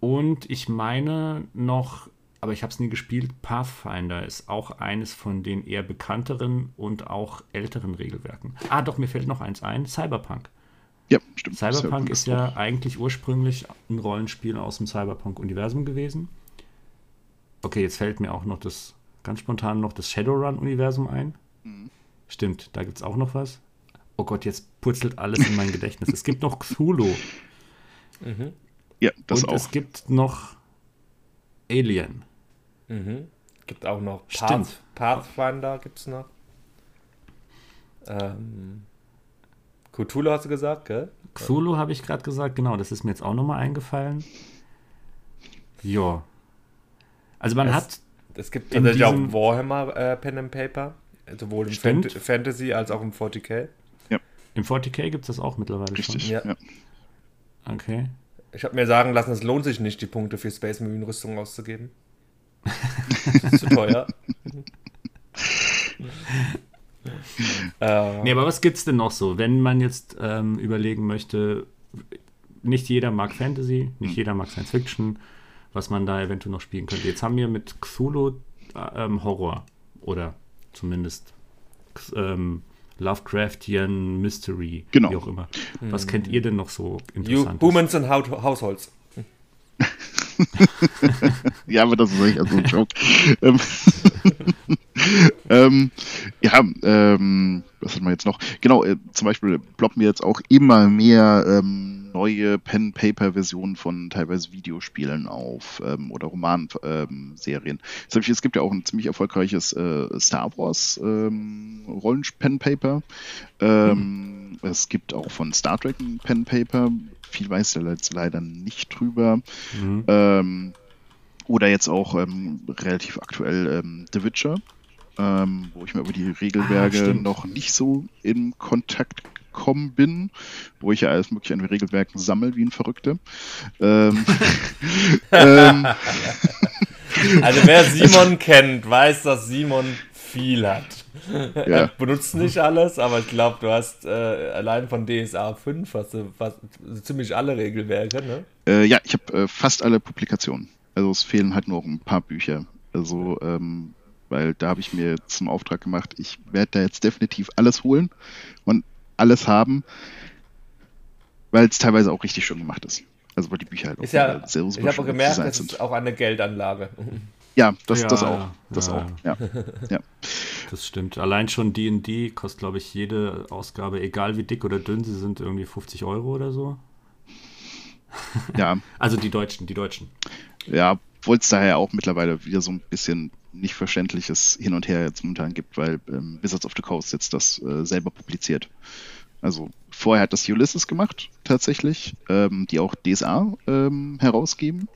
Und ich meine noch aber ich habe es nie gespielt. Pathfinder ist auch eines von den eher bekannteren und auch älteren Regelwerken. Ah, doch, mir fällt noch eins ein: Cyberpunk. Ja, stimmt. Cyberpunk ist ja eigentlich ursprünglich ein Rollenspiel aus dem Cyberpunk-Universum gewesen. Okay, jetzt fällt mir auch noch das ganz spontan noch das Shadowrun-Universum ein. Mhm. Stimmt, da gibt es auch noch was. Oh Gott, jetzt purzelt alles in mein Gedächtnis. Es gibt noch Cthulhu. Mhm. Ja, das Und auch. es gibt noch Alien. Mhm. Gibt auch noch Path, Pathfinder gibt es noch. Ähm, Cthulhu hast du gesagt, gell? Cthulhu habe ich gerade gesagt, genau, das ist mir jetzt auch nochmal eingefallen. Ja. Also man es, hat. Es gibt tatsächlich auch Warhammer äh, Pen and Paper, sowohl im Fant Fantasy als auch im 40k. Ja. Im 40k gibt es das auch mittlerweile Richtig, schon. Ja. ja. Okay. Ich habe mir sagen lassen, es lohnt sich nicht, die Punkte für Space Marine Rüstung auszugeben. Das [LAUGHS] ist zu teuer. äh, nee, aber was gibt's denn noch so, wenn man jetzt ähm, überlegen möchte, nicht jeder mag Fantasy, nicht hm. jeder mag Science Fiction, was man da eventuell noch spielen könnte. Jetzt haben wir mit Cthulhu ähm, Horror oder zumindest ähm, Lovecraftian Mystery, genau. wie auch immer. Was hm. kennt ihr denn noch so interessant? Humans and Households. [LAUGHS] ja, aber das ist eigentlich so ein Joke. Ähm, [LAUGHS] ähm, ja, ähm, was haben wir jetzt noch? Genau, äh, zum Beispiel ploppen wir jetzt auch immer mehr ähm, neue Pen-Paper-Versionen von teilweise Videospielen auf ähm, oder Romanserien. Ähm, es gibt ja auch ein ziemlich erfolgreiches äh, Star Wars ähm, Rollen-Pen-Paper. Mhm. Es gibt auch von Star Trek ein Pen-Paper. Viel weiß er jetzt leider nicht drüber. Mhm. Ähm, oder jetzt auch ähm, relativ aktuell ähm, The Witcher, ähm, wo ich mir über die Regelwerke ah, noch nicht so in Kontakt gekommen bin, wo ich ja alles mögliche an Regelwerken sammle wie ein Verrückter. Ähm, [LAUGHS] [LAUGHS] ähm, also wer Simon kennt, weiß, dass Simon viel hat. [LAUGHS] Ja. Er benutzt nicht alles, aber ich glaube, du hast äh, allein von DSA 5 hast du fast, also ziemlich alle Regelwerke, ne? Äh, ja, ich habe äh, fast alle Publikationen. Also es fehlen halt nur ein paar Bücher. Also, ähm, weil da habe ich mir zum Auftrag gemacht, ich werde da jetzt definitiv alles holen und alles haben, weil es teilweise auch richtig schön gemacht ist. Also weil die Bücher halt ist auch ja, sehr, sehr Ich habe gemerkt, das ist auch eine Geldanlage. Ja, das, ja, das auch. Das ja. auch, ja. [LAUGHS] ja. Das stimmt. Allein schon D&D kostet, glaube ich, jede Ausgabe, egal wie dick oder dünn sie sind, irgendwie 50 Euro oder so. [LAUGHS] Ja. also die Deutschen, die Deutschen. Ja, obwohl es daher auch mittlerweile wieder so ein bisschen nicht verständliches Hin und Her jetzt momentan gibt, weil ähm, Wizards of the Coast jetzt das äh, selber publiziert. Also vorher hat das Ulysses gemacht, tatsächlich, ähm, die auch DSA ähm, herausgeben.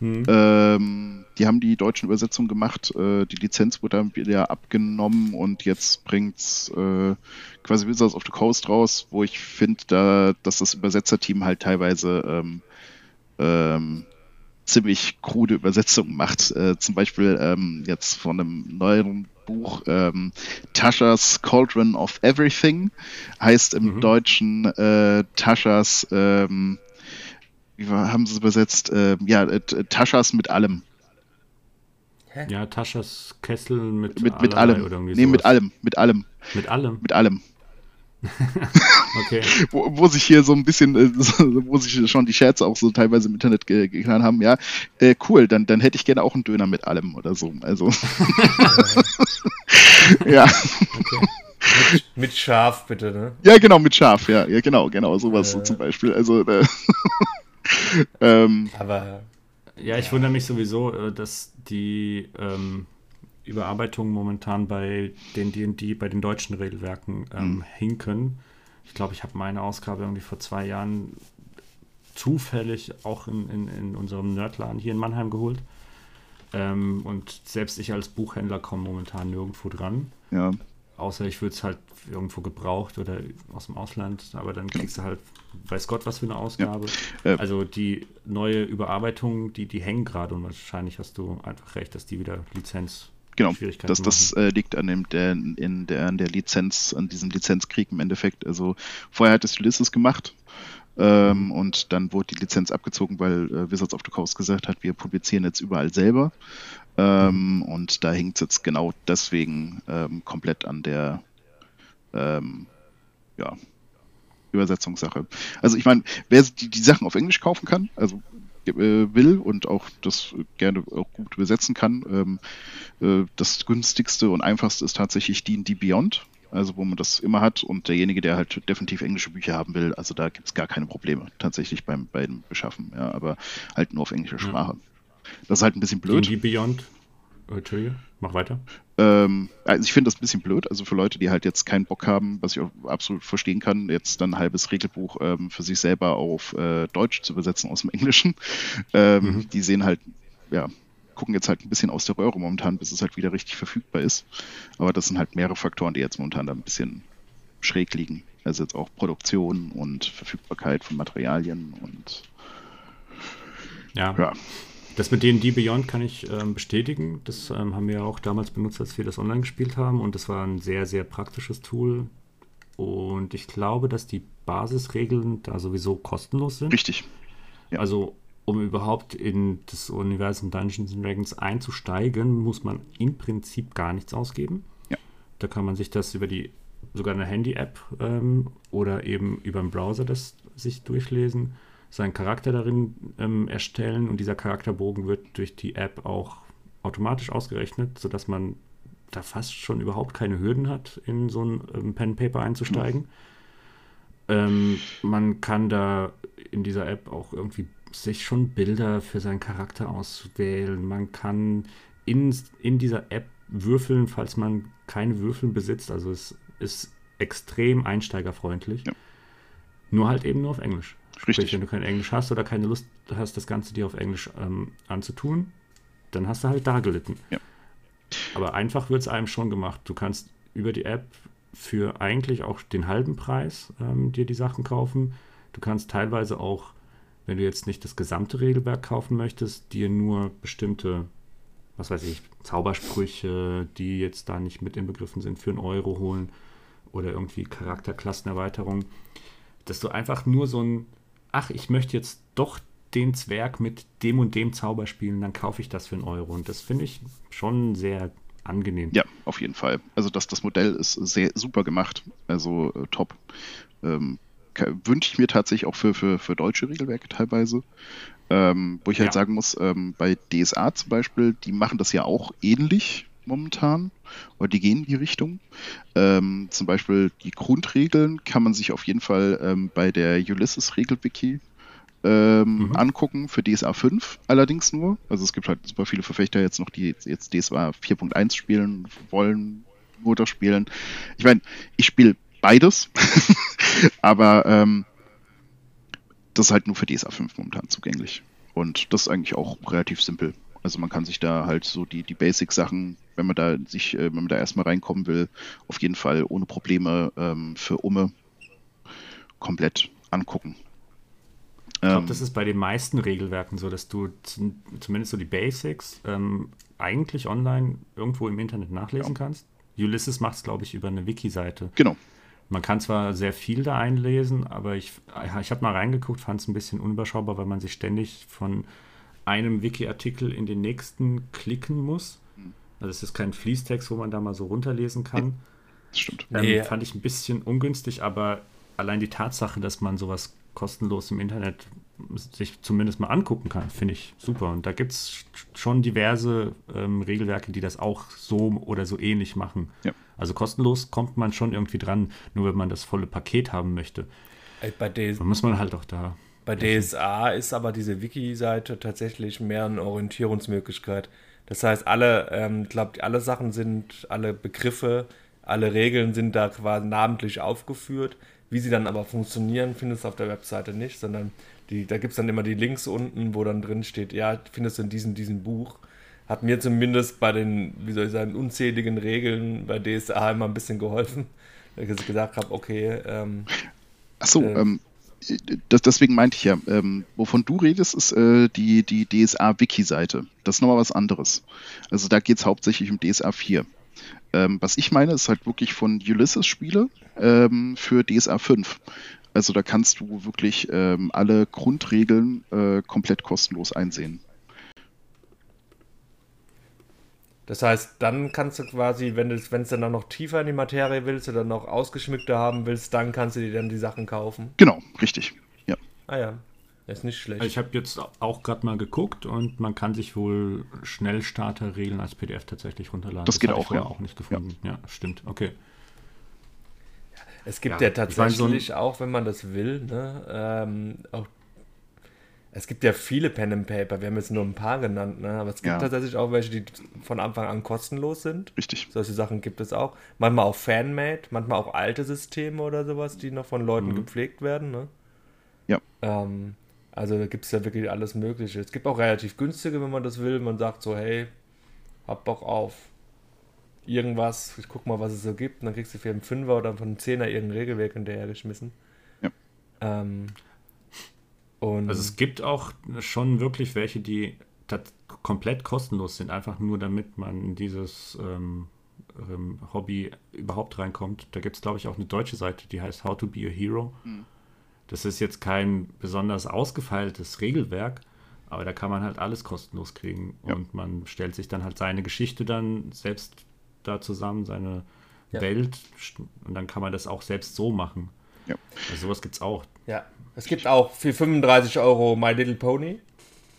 Mhm. Ähm, die haben die deutschen Übersetzungen gemacht, äh, die Lizenz wurde dann wieder abgenommen und jetzt bringt's äh, quasi Wizards of the Coast raus, wo ich finde, da, dass das Übersetzerteam halt teilweise ähm, ähm, ziemlich krude Übersetzungen macht. Äh, zum Beispiel ähm, jetzt von einem neueren Buch ähm, Tasha's Cauldron of Everything heißt im mhm. Deutschen äh, Tasha's ähm, wie haben sie es übersetzt? Äh, ja, äh, Taschas mit allem. Hä? Ja, Taschas Kessel mit, mit, mit allem. Oder nee, sowas. mit allem, mit allem. Mit allem? Mit allem. [LAUGHS] okay. [LAUGHS] wo, wo sich hier so ein bisschen, äh, wo sich schon die Scherze auch so teilweise im Internet ge getan haben, ja, äh, cool, dann, dann hätte ich gerne auch einen Döner mit allem oder so. Also. [LAUGHS] ja. Okay. Mit, mit, Schaf, bitte, ne? Ja, genau, mit Schaf, ja, ja genau, genau, sowas äh. so zum Beispiel. Also, äh, ähm, Aber. Ja, ich ja. wundere mich sowieso, äh, dass die ähm, Überarbeitungen momentan bei den D&D, bei den deutschen Regelwerken ähm, mhm. hinken. Ich glaube, ich habe meine Ausgabe irgendwie vor zwei Jahren zufällig auch in, in, in unserem Nerdladen hier in Mannheim geholt. Ähm, und selbst ich als Buchhändler komme momentan nirgendwo dran. Ja. Außer ich würde es halt irgendwo gebraucht oder aus dem Ausland, aber dann kriegst du halt, weiß Gott, was für eine Ausgabe. Ja. Äh, also die neue Überarbeitung, die, die hängen gerade und wahrscheinlich hast du einfach recht, dass die wieder Lizenz. Genau, das, das äh, liegt an, dem, der, in der, an der Lizenz, an diesem Lizenzkrieg im Endeffekt. Also vorher hat es Ulysses gemacht, ähm, und dann wurde die Lizenz abgezogen, weil äh, Wizards of the Coast gesagt hat, wir publizieren jetzt überall selber. Ähm, und da hängt es jetzt genau deswegen ähm, komplett an der ähm, ja, Übersetzungssache. Also ich meine, wer die, die Sachen auf Englisch kaufen kann, also äh, will und auch das gerne auch gut übersetzen kann. Ähm, äh, das günstigste und einfachste ist tatsächlich D&D Beyond, also wo man das immer hat und derjenige, der halt definitiv englische Bücher haben will, also da gibt es gar keine Probleme tatsächlich beim, beim Beschaffen, ja, aber halt nur auf englischer Sprache. Ja. Das ist halt ein bisschen blöd. D&D Beyond, Entschuldige, mach weiter. Ähm, also ich finde das ein bisschen blöd, also für Leute, die halt jetzt keinen Bock haben, was ich auch absolut verstehen kann, jetzt dann ein halbes Regelbuch ähm, für sich selber auf äh, Deutsch zu übersetzen aus dem Englischen. [LAUGHS] Ähm, mhm. Die sehen halt, ja, gucken jetzt halt ein bisschen aus der Röhre momentan, bis es halt wieder richtig verfügbar ist. Aber das sind halt mehrere Faktoren, die jetzt momentan da ein bisschen schräg liegen. Also jetzt auch Produktion und Verfügbarkeit von Materialien und ja. ja. Das mit D&D Beyond kann ich ähm, bestätigen. Das ähm, haben wir auch damals benutzt, als wir das online gespielt haben. Und das war ein sehr, sehr praktisches Tool. Und ich glaube, dass die Basisregeln da sowieso kostenlos sind. Richtig. Ja. Also, um überhaupt in das Universum Dungeons Dragons einzusteigen, muss man im Prinzip gar nichts ausgeben. Ja. Da kann man sich das über die, sogar eine Handy-App ähm, oder eben über den Browser das sich durchlesen seinen Charakter darin ähm, erstellen und dieser Charakterbogen wird durch die App auch automatisch ausgerechnet, sodass man da fast schon überhaupt keine Hürden hat, in so ein ähm, Pen Paper einzusteigen. Ähm, man kann da in dieser App auch irgendwie sich schon Bilder für seinen Charakter auswählen. Man kann in, in dieser App würfeln, falls man keine Würfeln besitzt. Also es ist extrem einsteigerfreundlich. Ja. Nur halt eben nur auf Englisch. Sprich, Richtig. wenn du kein Englisch hast oder keine Lust hast, das Ganze dir auf Englisch ähm, anzutun, dann hast du halt da gelitten. Ja. Aber einfach wird es einem schon gemacht. Du kannst über die App für eigentlich auch den halben Preis ähm, dir die Sachen kaufen. Du kannst teilweise auch, wenn du jetzt nicht das gesamte Regelwerk kaufen möchtest, dir nur bestimmte, was weiß ich, Zaubersprüche, die jetzt da nicht mit inbegriffen sind, für einen Euro holen oder irgendwie Charakterklassenerweiterung, dass du einfach nur so ein ach, ich möchte jetzt doch den Zwerg mit dem und dem Zauber spielen, dann kaufe ich das für einen Euro. Und das finde ich schon sehr angenehm. Ja, auf jeden Fall. Also das, das Modell ist sehr super gemacht. Also äh, top. Ähm, wünsche ich mir tatsächlich auch für, für, für deutsche Regelwerke teilweise. Ähm, wo ich halt ja. sagen muss, ähm, bei DSA zum Beispiel, die machen das ja auch ähnlich momentan oder die gehen in die Richtung. Ähm, zum Beispiel die Grundregeln kann man sich auf jeden Fall ähm, bei der Ulysses-Regel-Wiki ähm, mhm. angucken, für DSA 5 allerdings nur. Also es gibt halt super viele Verfechter jetzt noch, die jetzt DSA 4.1 spielen wollen, nur das spielen. Ich meine, ich spiele beides, [LAUGHS] aber ähm, das ist halt nur für DSA 5 momentan zugänglich. Und das ist eigentlich auch relativ simpel. Also man kann sich da halt so die, die Basic-Sachen, wenn man da sich, äh, wenn man da erstmal reinkommen will, auf jeden Fall ohne Probleme ähm, für Umme komplett angucken. Ich glaube, ähm, das ist bei den meisten Regelwerken so, dass du zumindest so die Basics ähm, eigentlich online irgendwo im Internet nachlesen ja. kannst. Ulysses macht es, glaube ich, über eine Wiki-Seite. Genau. Man kann zwar sehr viel da einlesen, aber ich, ich habe mal reingeguckt, fand es ein bisschen unüberschaubar, weil man sich ständig von einem Wiki-Artikel in den nächsten klicken muss. Also es ist kein Fließtext, wo man da mal so runterlesen kann. Das stimmt. Ähm, nee. Fand ich ein bisschen ungünstig, aber allein die Tatsache, dass man sowas kostenlos im Internet sich zumindest mal angucken kann, finde ich super. Und da gibt es schon diverse ähm, Regelwerke, die das auch so oder so ähnlich machen. Ja. Also kostenlos kommt man schon irgendwie dran, nur wenn man das volle Paket haben möchte. Bei Dann muss man halt auch da bei DSA ist aber diese Wiki-Seite tatsächlich mehr eine Orientierungsmöglichkeit. Das heißt, alle, ähm, glaube alle Sachen sind, alle Begriffe, alle Regeln sind da quasi namentlich aufgeführt. Wie sie dann aber funktionieren, findest du auf der Webseite nicht, sondern die, da gibt es dann immer die Links unten, wo dann drin steht, ja, findest du in diesem, diesem Buch. Hat mir zumindest bei den, wie soll ich sagen, unzähligen Regeln bei DSA immer ein bisschen geholfen, [LAUGHS] dass ich gesagt habe, okay. Ähm, Achso, äh, ähm, das, deswegen meinte ich ja, ähm, wovon du redest, ist äh, die, die DSA-Wiki-Seite. Das ist nochmal was anderes. Also da geht es hauptsächlich um DSA 4. Ähm, was ich meine, ist halt wirklich von Ulysses-Spiele ähm, für DSA 5. Also da kannst du wirklich ähm, alle Grundregeln äh, komplett kostenlos einsehen. Das heißt, dann kannst du quasi, wenn du es dann noch tiefer in die Materie willst oder noch ausgeschmückter haben willst, dann kannst du dir dann die Sachen kaufen. Genau, richtig. Ja. Ah ja. ist nicht schlecht. Also ich habe jetzt auch gerade mal geguckt und man kann sich wohl Schnellstarter-Regeln als PDF tatsächlich runterladen. Das, das geht auch, ja. auch nicht gefunden. Ja. ja, stimmt. Okay. Es gibt ja, ja tatsächlich meine, so auch, wenn man das will, ne, ähm, auch es gibt ja viele Pen and Paper, wir haben jetzt nur ein paar genannt, ne? aber es gibt ja. tatsächlich auch welche, die von Anfang an kostenlos sind. Richtig. Solche Sachen gibt es auch. Manchmal auch Fanmade, manchmal auch alte Systeme oder sowas, die noch von Leuten mhm. gepflegt werden. Ne? Ja. Ähm, also da gibt es ja wirklich alles Mögliche. Es gibt auch relativ günstige, wenn man das will. Man sagt so, hey, hab Bock auf irgendwas, ich guck mal, was es so gibt. Und dann kriegst du für einen Fünfer oder von einem Zehner irgendein Regelwerk hinterhergeschmissen. Ja. Ähm, und also es gibt auch schon wirklich welche, die komplett kostenlos sind, einfach nur damit man in dieses ähm, ähm, Hobby überhaupt reinkommt. Da gibt es, glaube ich, auch eine deutsche Seite, die heißt How to Be a Hero. Mhm. Das ist jetzt kein besonders ausgefeiltes Regelwerk, aber da kann man halt alles kostenlos kriegen ja. und man stellt sich dann halt seine Geschichte dann selbst da zusammen, seine ja. Welt und dann kann man das auch selbst so machen. Ja. Also sowas gibt es auch. Ja, es gibt auch für 35 Euro My Little Pony.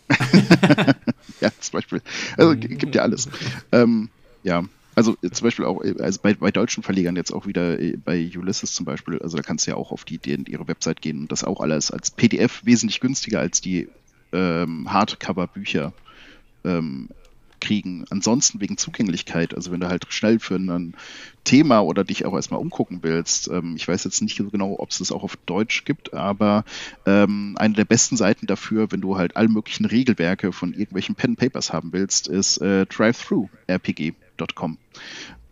[LAUGHS] ja, zum Beispiel. Also gibt ja alles. ähm, ja, also zum Beispiel auch also bei, bei, deutschen Verlegern jetzt auch wieder äh, bei Ulysses zum Beispiel, also da kannst du ja auch auf die, die ihre Website gehen und das auch alles als PDF wesentlich günstiger als die ähm, Hardcover-Bücher ähm, kriegen. Ansonsten wegen Zugänglichkeit, also wenn du halt schnell für ein Thema oder dich auch erstmal umgucken willst, ähm, ich weiß jetzt nicht so genau, ob es das auch auf Deutsch gibt, aber ähm, eine der besten Seiten dafür, wenn du halt alle möglichen Regelwerke von irgendwelchen Pen Papers haben willst, ist äh, drivethrurpg.com.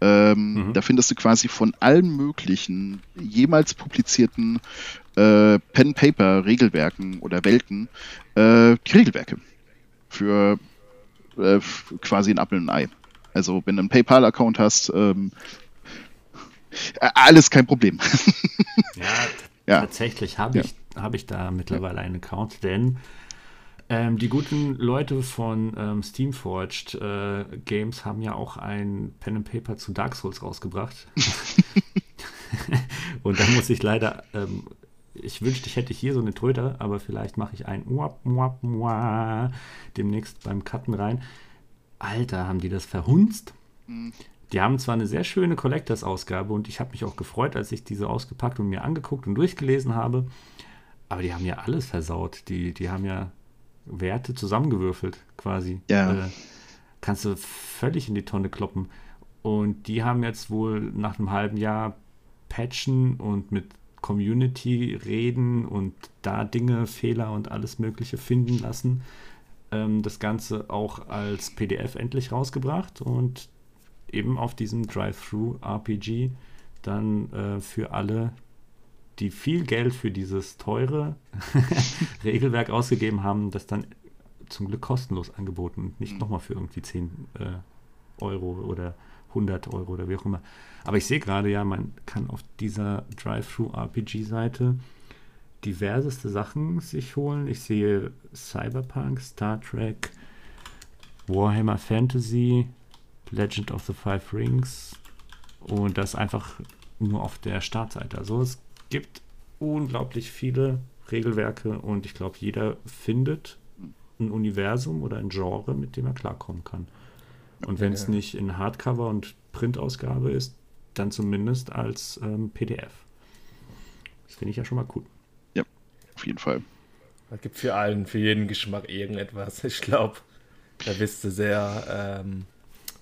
Ähm, mhm. Da findest du quasi von allen möglichen jemals publizierten äh, Pen-Paper-Regelwerken oder Welten äh, die Regelwerke für äh, quasi ein Apfel und ein Ei. Also wenn du einen PayPal-Account hast, ähm, äh, alles kein Problem. [LAUGHS] ja, ja, tatsächlich habe ich, ja. hab ich da mittlerweile einen Account, denn ähm, die guten Leute von ähm, Steamforged äh, Games haben ja auch ein Pen and Paper zu Dark Souls rausgebracht. [LAUGHS] [LAUGHS] und da muss ich leider ähm, ich wünschte, ich hätte hier so eine Tröte, aber vielleicht mache ich ein Uap, Uap, Uap, demnächst beim Cutten rein. Alter, haben die das verhunzt? Mhm. Die haben zwar eine sehr schöne Collectors-Ausgabe und ich habe mich auch gefreut, als ich diese ausgepackt und mir angeguckt und durchgelesen habe, aber die haben ja alles versaut. Die, die haben ja Werte zusammengewürfelt, quasi. Ja. Äh, kannst du völlig in die Tonne kloppen. Und die haben jetzt wohl nach einem halben Jahr patchen und mit Community reden und da Dinge, Fehler und alles Mögliche finden lassen. Ähm, das Ganze auch als PDF endlich rausgebracht und eben auf diesem Drive-Thru-RPG dann äh, für alle, die viel Geld für dieses teure [LAUGHS] Regelwerk ausgegeben haben, das dann zum Glück kostenlos angeboten und nicht mhm. nochmal für irgendwie 10 äh, Euro oder 100 Euro oder wie auch immer. Aber ich sehe gerade ja, man kann auf dieser Drive-Thru-RPG-Seite diverseste Sachen sich holen. Ich sehe Cyberpunk, Star Trek, Warhammer Fantasy, Legend of the Five Rings und das einfach nur auf der Startseite. Also es gibt unglaublich viele Regelwerke und ich glaube, jeder findet ein Universum oder ein Genre, mit dem er klarkommen kann. Und wenn es ja. nicht in Hardcover und Printausgabe ist, dann zumindest als ähm, PDF. Das finde ich ja schon mal cool. Ja, auf jeden Fall. Es gibt für allen, für jeden Geschmack irgendetwas. Ich glaube, da bist du sehr, ähm,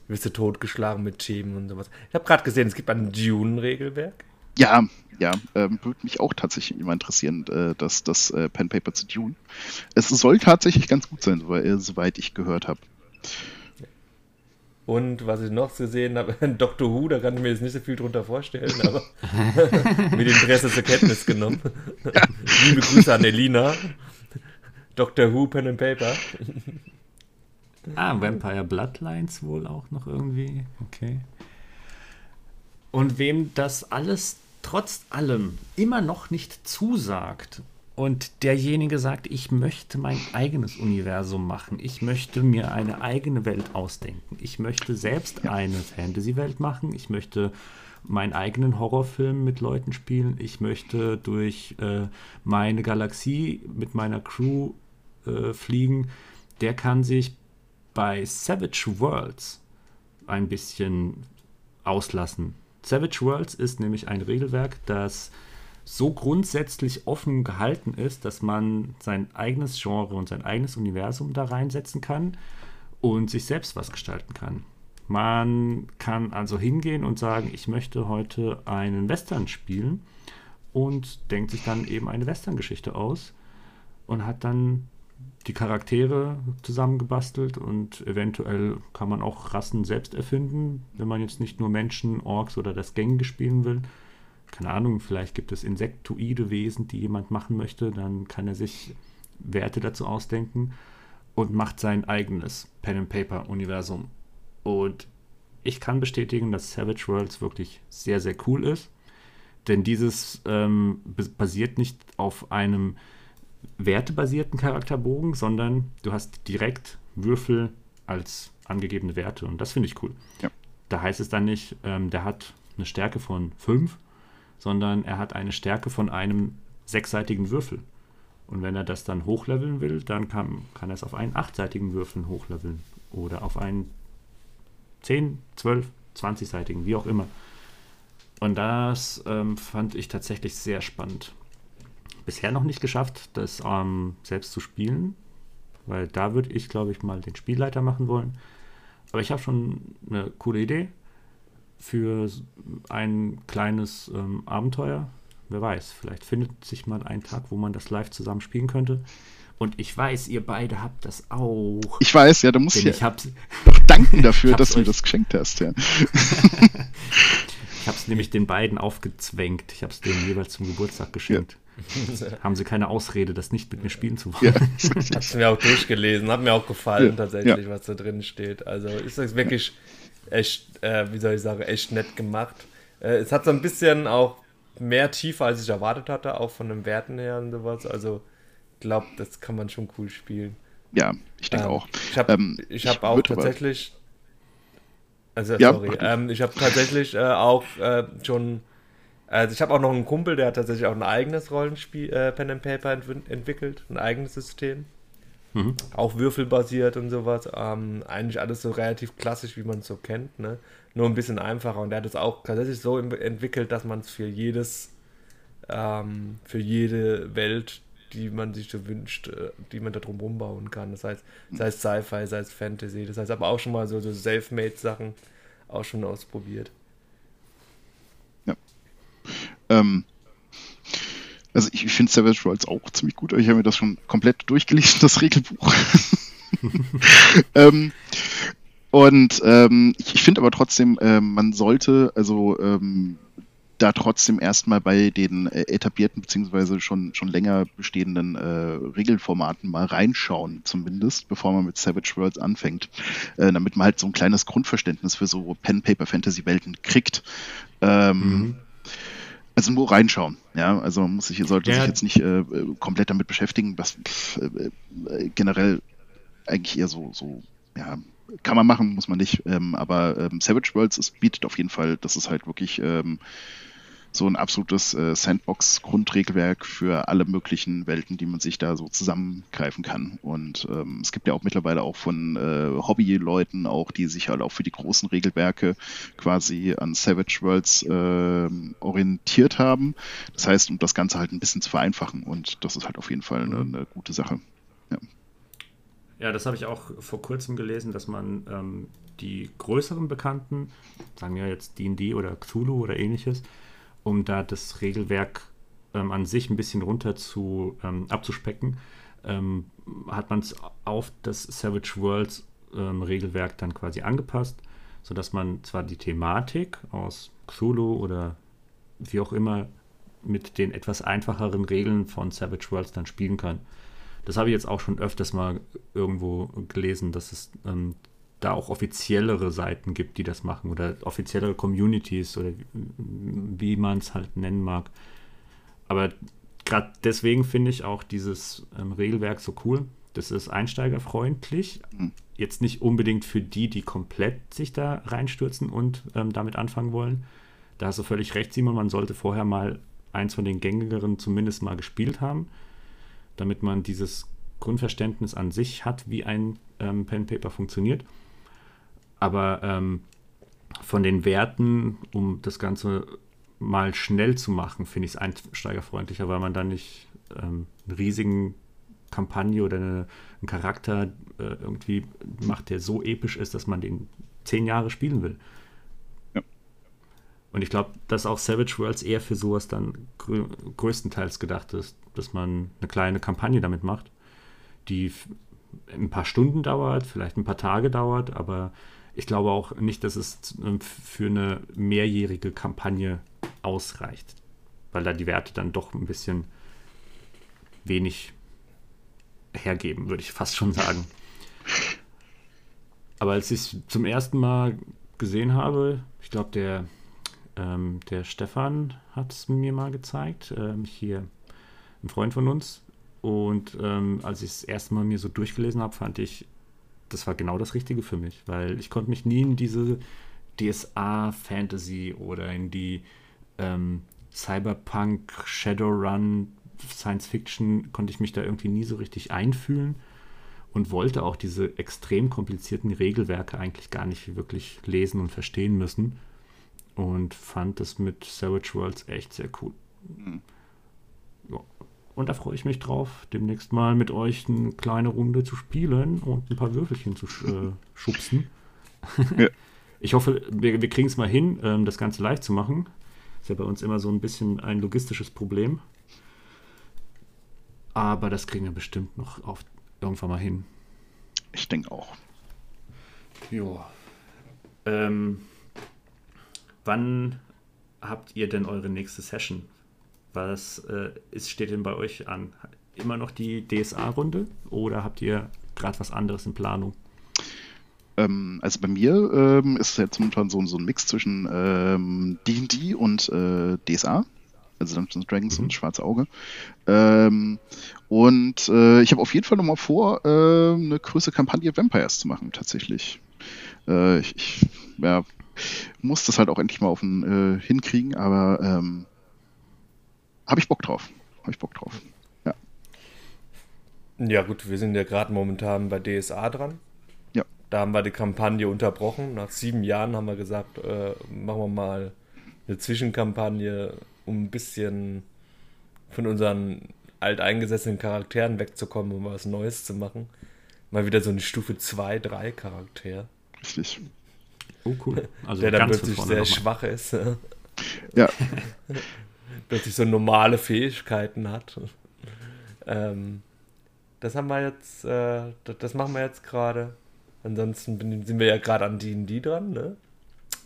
bist du totgeschlagen mit Themen und sowas. Ich habe gerade gesehen, es gibt ein Dune-Regelwerk. Ja, ja, ähm, würde mich auch tatsächlich immer interessieren, äh, dass das äh, Pen Paper zu Dune. Es soll tatsächlich ganz gut sein, soweit ich gehört habe. Und was ich noch gesehen habe, [LAUGHS] Doctor Who, da kann ich mir jetzt nicht so viel drunter vorstellen, aber [LAUGHS] mit Interesse zur Kenntnis genommen. [LAUGHS] Liebe Grüße an Elina. Doctor Who, Pen and Paper. ah, Vampire Bloodlines wohl auch noch irgendwie. Okay. Und wem das alles trotz allem immer noch nicht zusagt und derjenige sagt, ich möchte mein eigenes Universum machen. Ich möchte mir eine eigene Welt ausdenken. Ich möchte selbst eine Fantasy-Welt machen. Ich möchte meinen eigenen Horrorfilm mit Leuten spielen. Ich möchte durch äh, meine Galaxie mit meiner Crew äh, fliegen. Der kann sich bei Savage Worlds ein bisschen auslassen. Savage Worlds ist nämlich ein Regelwerk, das so grundsätzlich offen gehalten ist, dass man sein eigenes Genre und sein eigenes Universum da reinsetzen kann und sich selbst was gestalten kann. Man kann also hingehen und sagen, ich möchte heute einen Western spielen und denkt sich dann eben eine Western-Geschichte aus und hat dann die Charaktere zusammengebastelt und eventuell kann man auch Rassen selbst erfinden, wenn man jetzt nicht nur Menschen, Orks oder das Gängige spielen will. Keine Ahnung, vielleicht gibt es insektoide Wesen, die jemand machen möchte, dann kann er sich Werte dazu ausdenken und macht sein eigenes Pen and Paper Universum. Und ich kann bestätigen, dass Savage Worlds wirklich sehr, sehr cool ist. Denn dieses ähm, basiert nicht auf einem wertebasierten Charakterbogen, sondern du hast direkt Würfel als angegebene Werte. Und das finde ich cool. Ja. Da heißt es dann nicht, ähm, der hat eine Stärke von 5, sondern er hat eine Stärke von einem sechsseitigen Würfel. Und wenn er das dann hochleveln will, dann kann, kann er es auf einen achtseitigen Würfel hochleveln. Oder auf einen 10, 12, 20-seitigen, wie auch immer. Und das ähm, fand ich tatsächlich sehr spannend bisher noch nicht geschafft, das ähm, selbst zu spielen, weil da würde ich, glaube ich, mal den Spielleiter machen wollen. Aber ich habe schon eine coole Idee für ein kleines ähm, Abenteuer. Wer weiß, vielleicht findet sich mal ein Tag, wo man das live zusammen spielen könnte. Und ich weiß, ihr beide habt das auch. Ich weiß, ja, du musst ja ich hab's, danken dafür, [LAUGHS] dass du mir das geschenkt hast. Ja. [LAUGHS] ich habe es nämlich den beiden aufgezwängt. Ich habe es denen jeweils zum Geburtstag geschenkt. Ja. haben sie keine Ausrede, das nicht mit mir spielen zu wollen. Ja. Hast du mir auch durchgelesen, hat mir auch gefallen ja. tatsächlich, ja. was da drin steht. Also ist das wirklich echt, äh, wie soll ich sagen, echt nett gemacht. Äh, es hat so ein bisschen auch mehr Tiefe, als ich erwartet hatte, auch von den Werten her und sowas. Also ich glaube, das kann man schon cool spielen. Ja, ich denke ähm, auch. Ich habe ähm, hab auch tatsächlich. Also, sorry. Ähm, ich habe tatsächlich äh, auch äh, schon also ich habe auch noch einen Kumpel, der hat tatsächlich auch ein eigenes Rollenspiel, äh, Pen and Paper ent entwickelt, ein eigenes System. Mhm. Auch würfelbasiert und sowas. Ähm, eigentlich alles so relativ klassisch, wie man es so kennt, ne? Nur ein bisschen einfacher. Und der hat es auch tatsächlich so entwickelt, dass man es für jedes, ähm, für jede Welt, die man sich so wünscht, äh, die man da drum rumbauen kann. Das heißt, sei es Sci-Fi, sei es Fantasy. Das heißt aber auch schon mal so, so Selfmade-Sachen auch schon ausprobiert. Ähm, also ich, ich finde Savage Worlds auch ziemlich gut, aber ich habe mir das schon komplett durchgelesen, [LAUGHS] das Regelbuch. [LAUGHS] ähm, und ähm, ich, ich finde aber trotzdem, äh, man sollte also ähm, da trotzdem erstmal bei den äh, etablierten beziehungsweise schon, schon länger bestehenden äh, Regelformaten mal reinschauen, zumindest, bevor man mit Savage Worlds anfängt, äh, damit man halt so ein kleines Grundverständnis für so Pen-Paper-Fantasy-Welten kriegt. Ähm, mhm. Also nur reinschauen, ja. Also man muss sich, sollte ja. sich jetzt nicht äh, komplett damit beschäftigen, was äh, äh, generell eigentlich eher so, so, ja, kann man machen, muss man nicht. Ähm, aber ähm, Savage Worlds es bietet auf jeden Fall, das ist halt wirklich ähm, so ein absolutes äh, Sandbox-Grundregelwerk für alle möglichen Welten, die man sich da so zusammengreifen kann. Und ähm, es gibt ja auch mittlerweile auch von äh, Hobby-Leuten auch, die sich halt auch für die großen Regelwerke quasi an Savage Worlds äh, orientiert haben. Das heißt, um das Ganze halt ein bisschen zu vereinfachen. Und das ist halt auf jeden Fall eine, eine gute Sache. Ja. Ja, das habe ich auch vor kurzem gelesen, dass man ähm, die größeren Bekannten, sagen wir jetzt D&D oder Cthulhu oder ähnliches, um da das Regelwerk ähm, an sich ein bisschen runter zu ähm, abzuspecken, ähm, hat man es auf das Savage Worlds ähm, Regelwerk dann quasi angepasst, sodass man zwar die Thematik aus Cthulhu oder wie auch immer mit den etwas einfacheren Regeln von Savage Worlds dann spielen kann. Das habe ich jetzt auch schon öfters mal irgendwo gelesen, dass es ähm, da auch offiziellere Seiten gibt, die das machen oder offiziellere Communities oder wie man es halt nennen mag. Aber gerade deswegen finde ich auch dieses ähm, Regelwerk so cool. Das ist einsteigerfreundlich. Mhm. Jetzt nicht unbedingt für die, die komplett sich da reinstürzen und ähm, damit anfangen wollen. Da hast du völlig recht, Simon, man sollte vorher mal eins von den gängigeren zumindest mal gespielt haben, damit man dieses Grundverständnis an sich hat, wie ein ähm, Pen Paper funktioniert. Aber ähm, von den Werten, um das Ganze mal schnell zu machen, finde ich es einsteigerfreundlicher, weil man dann nicht ähm, einen riesigen Kampagne oder eine, einen Charakter äh, irgendwie macht, der so episch ist, dass man den zehn Jahre spielen will. Ja. Und ich glaube, dass auch Savage Worlds eher für sowas dann grö größtenteils gedacht ist, dass man eine kleine Kampagne damit macht, die ein paar Stunden dauert, vielleicht ein paar Tage dauert, aber ich glaube auch nicht, dass es ähm, für eine mehrjährige Kampagne ausreicht, weil da die Werte dann doch ein bisschen wenig hergeben, würde ich fast schon sagen. Aber als ich es zum ersten Mal gesehen habe, ich glaube, der, ähm, der Stefan hat es mir mal gezeigt, ähm, hier ein Freund von uns. Und ähm, als ich es erste Mal mir so durchgelesen habe, fand ich, das war genau das Richtige für mich, weil ich konnte mich nie in diese DSA-Fantasy oder in die ähm, Cyberpunk, Shadowrun, Science Fiction, konnte ich mich da irgendwie nie so richtig einfühlen und wollte auch diese extrem komplizierten Regelwerke eigentlich gar nicht wirklich lesen und verstehen müssen und fand das mit Savage Worlds echt sehr cool. Mhm. Ja. Und da freue ich mich drauf, demnächst mal mit euch eine kleine Runde zu spielen und ein paar Würfelchen zu äh, [LAUGHS] schubsen. Ja. Ich hoffe, wir, wir kriegen es mal hin, ähm, das Ganze leicht zu machen. Ist ja bei uns immer so ein bisschen ein logistisches Problem. Aber das kriegen wir bestimmt noch auf, irgendwann mal hin. Ich denke auch. Ja. Ähm, wann habt ihr denn eure nächste Session? Was äh, ist, steht denn bei euch an? Immer noch die DSA-Runde oder habt ihr gerade was anderes in Planung? Ähm, also bei mir ähm, ist es jetzt momentan so, so ein Mix zwischen D&D ähm, und äh, DSA also Dungeons Dragons mhm. und Schwarze Auge. Ähm, und äh, ich habe auf jeden Fall nochmal vor, äh, eine größere Kampagne Vampires zu machen, tatsächlich. Äh, ich, ich ja, muss das halt auch endlich mal auf den, äh, hinkriegen, aber ähm, habe ich Bock drauf. Habe ich Bock drauf. Ja. Ja, gut, wir sind ja gerade momentan bei DSA dran. Ja. Da haben wir die Kampagne unterbrochen. Nach sieben Jahren haben wir gesagt, äh, machen wir mal eine Zwischenkampagne um ein bisschen von unseren alteingesessenen Charakteren wegzukommen, um was Neues zu machen. Mal wieder so eine Stufe 2, 3 Charakter. Richtig. Oh, cool. [LAUGHS] Also der dann plötzlich sehr schwach ist. Ja. [LAUGHS] plötzlich so normale Fähigkeiten hat. Ähm, das haben wir jetzt, äh, das, das, machen wir jetzt gerade. Ansonsten sind wir ja gerade an D&D dran, ne?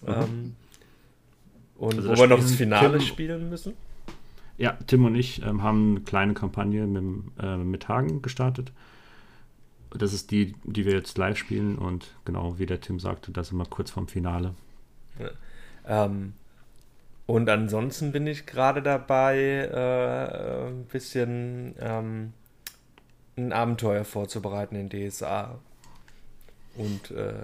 Mhm. Ähm, und also wo wir noch das Finale Tim, spielen müssen? Ja, Tim und ich ähm, haben eine kleine Kampagne mit, äh, mit Hagen gestartet. Das ist die, die wir jetzt live spielen und genau, wie der Tim sagte, das immer kurz vorm Finale. Ja. Ähm, und ansonsten bin ich gerade dabei, äh, ein bisschen ähm, ein Abenteuer vorzubereiten in DSA. Und äh,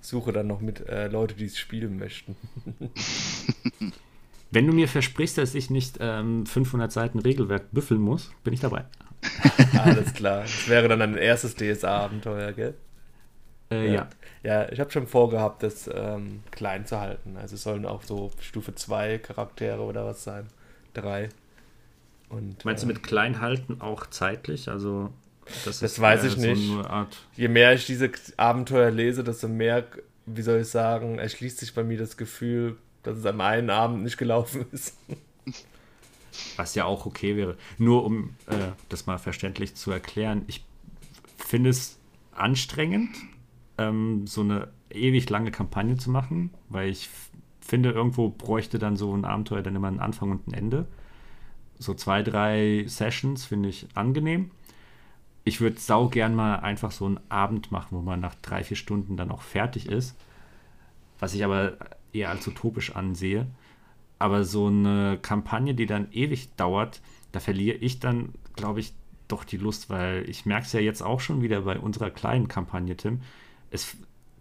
suche dann noch mit äh, Leute, die es spielen möchten. [LAUGHS] Wenn du mir versprichst, dass ich nicht ähm, 500 Seiten Regelwerk büffeln muss, bin ich dabei. [LAUGHS] Alles klar. Das wäre dann ein erstes DSA-Abenteuer, gell? Äh, ja. ja. ja. ich habe schon vorgehabt, das ähm, klein zu halten. Also es sollen auch so Stufe 2 Charaktere oder was sein. Drei. Und, Meinst äh, du mit klein halten auch zeitlich? Also das, das weiß ich nicht. So Je mehr ich diese Abenteuer lese, desto mehr, wie soll ich sagen, erschließt sich bei mir das Gefühl, dass es am einen Abend nicht gelaufen [LAUGHS] ist. Was ja auch okay wäre. Nur um äh, das mal verständlich zu erklären, ich finde es anstrengend, ähm, so eine ewig lange Kampagne zu machen, weil ich finde, irgendwo bräuchte dann so ein Abenteuer dann immer einen Anfang und ein Ende. So zwei, drei Sessions finde ich angenehm ich würde sau gern mal einfach so einen Abend machen, wo man nach drei, vier Stunden dann auch fertig ist. Was ich aber eher als utopisch ansehe. Aber so eine Kampagne, die dann ewig dauert, da verliere ich dann, glaube ich, doch die Lust, weil ich merke es ja jetzt auch schon wieder bei unserer kleinen Kampagne, Tim. Es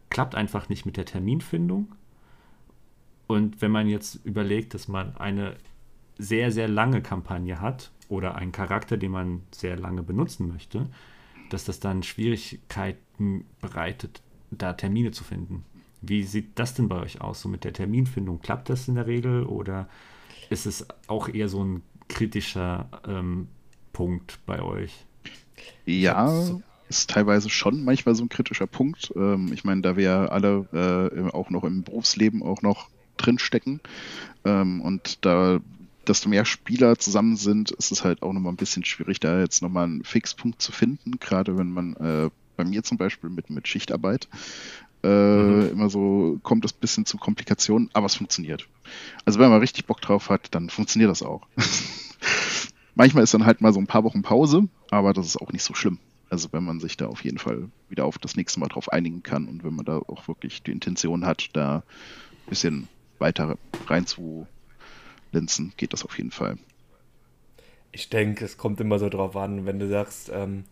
klappt einfach nicht mit der Terminfindung. Und wenn man jetzt überlegt, dass man eine sehr, sehr lange Kampagne hat oder einen Charakter, den man sehr lange benutzen möchte, dass das dann Schwierigkeiten bereitet, da Termine zu finden. Wie sieht das denn bei euch aus, so mit der Terminfindung? Klappt das in der Regel oder ist es auch eher so ein kritischer ähm, Punkt bei euch? Ja, ist teilweise schon manchmal so ein kritischer Punkt. Ähm, ich meine, da wir ja alle äh, auch noch im Berufsleben auch noch drinstecken ähm, und da desto mehr Spieler zusammen sind, ist es halt auch nochmal ein bisschen schwierig, da jetzt nochmal einen Fixpunkt zu finden, gerade wenn man äh, bei mir zum Beispiel mit, mit Schichtarbeit äh, mhm. immer so kommt es ein bisschen zu Komplikationen, aber es funktioniert. Also wenn man richtig Bock drauf hat, dann funktioniert das auch. [LAUGHS] Manchmal ist dann halt mal so ein paar Wochen Pause, aber das ist auch nicht so schlimm. Also wenn man sich da auf jeden Fall wieder auf das nächste Mal drauf einigen kann und wenn man da auch wirklich die Intention hat, da ein bisschen weiter reinzulinsen, geht das auf jeden Fall. Ich denke, es kommt immer so drauf an, wenn du sagst, ähm,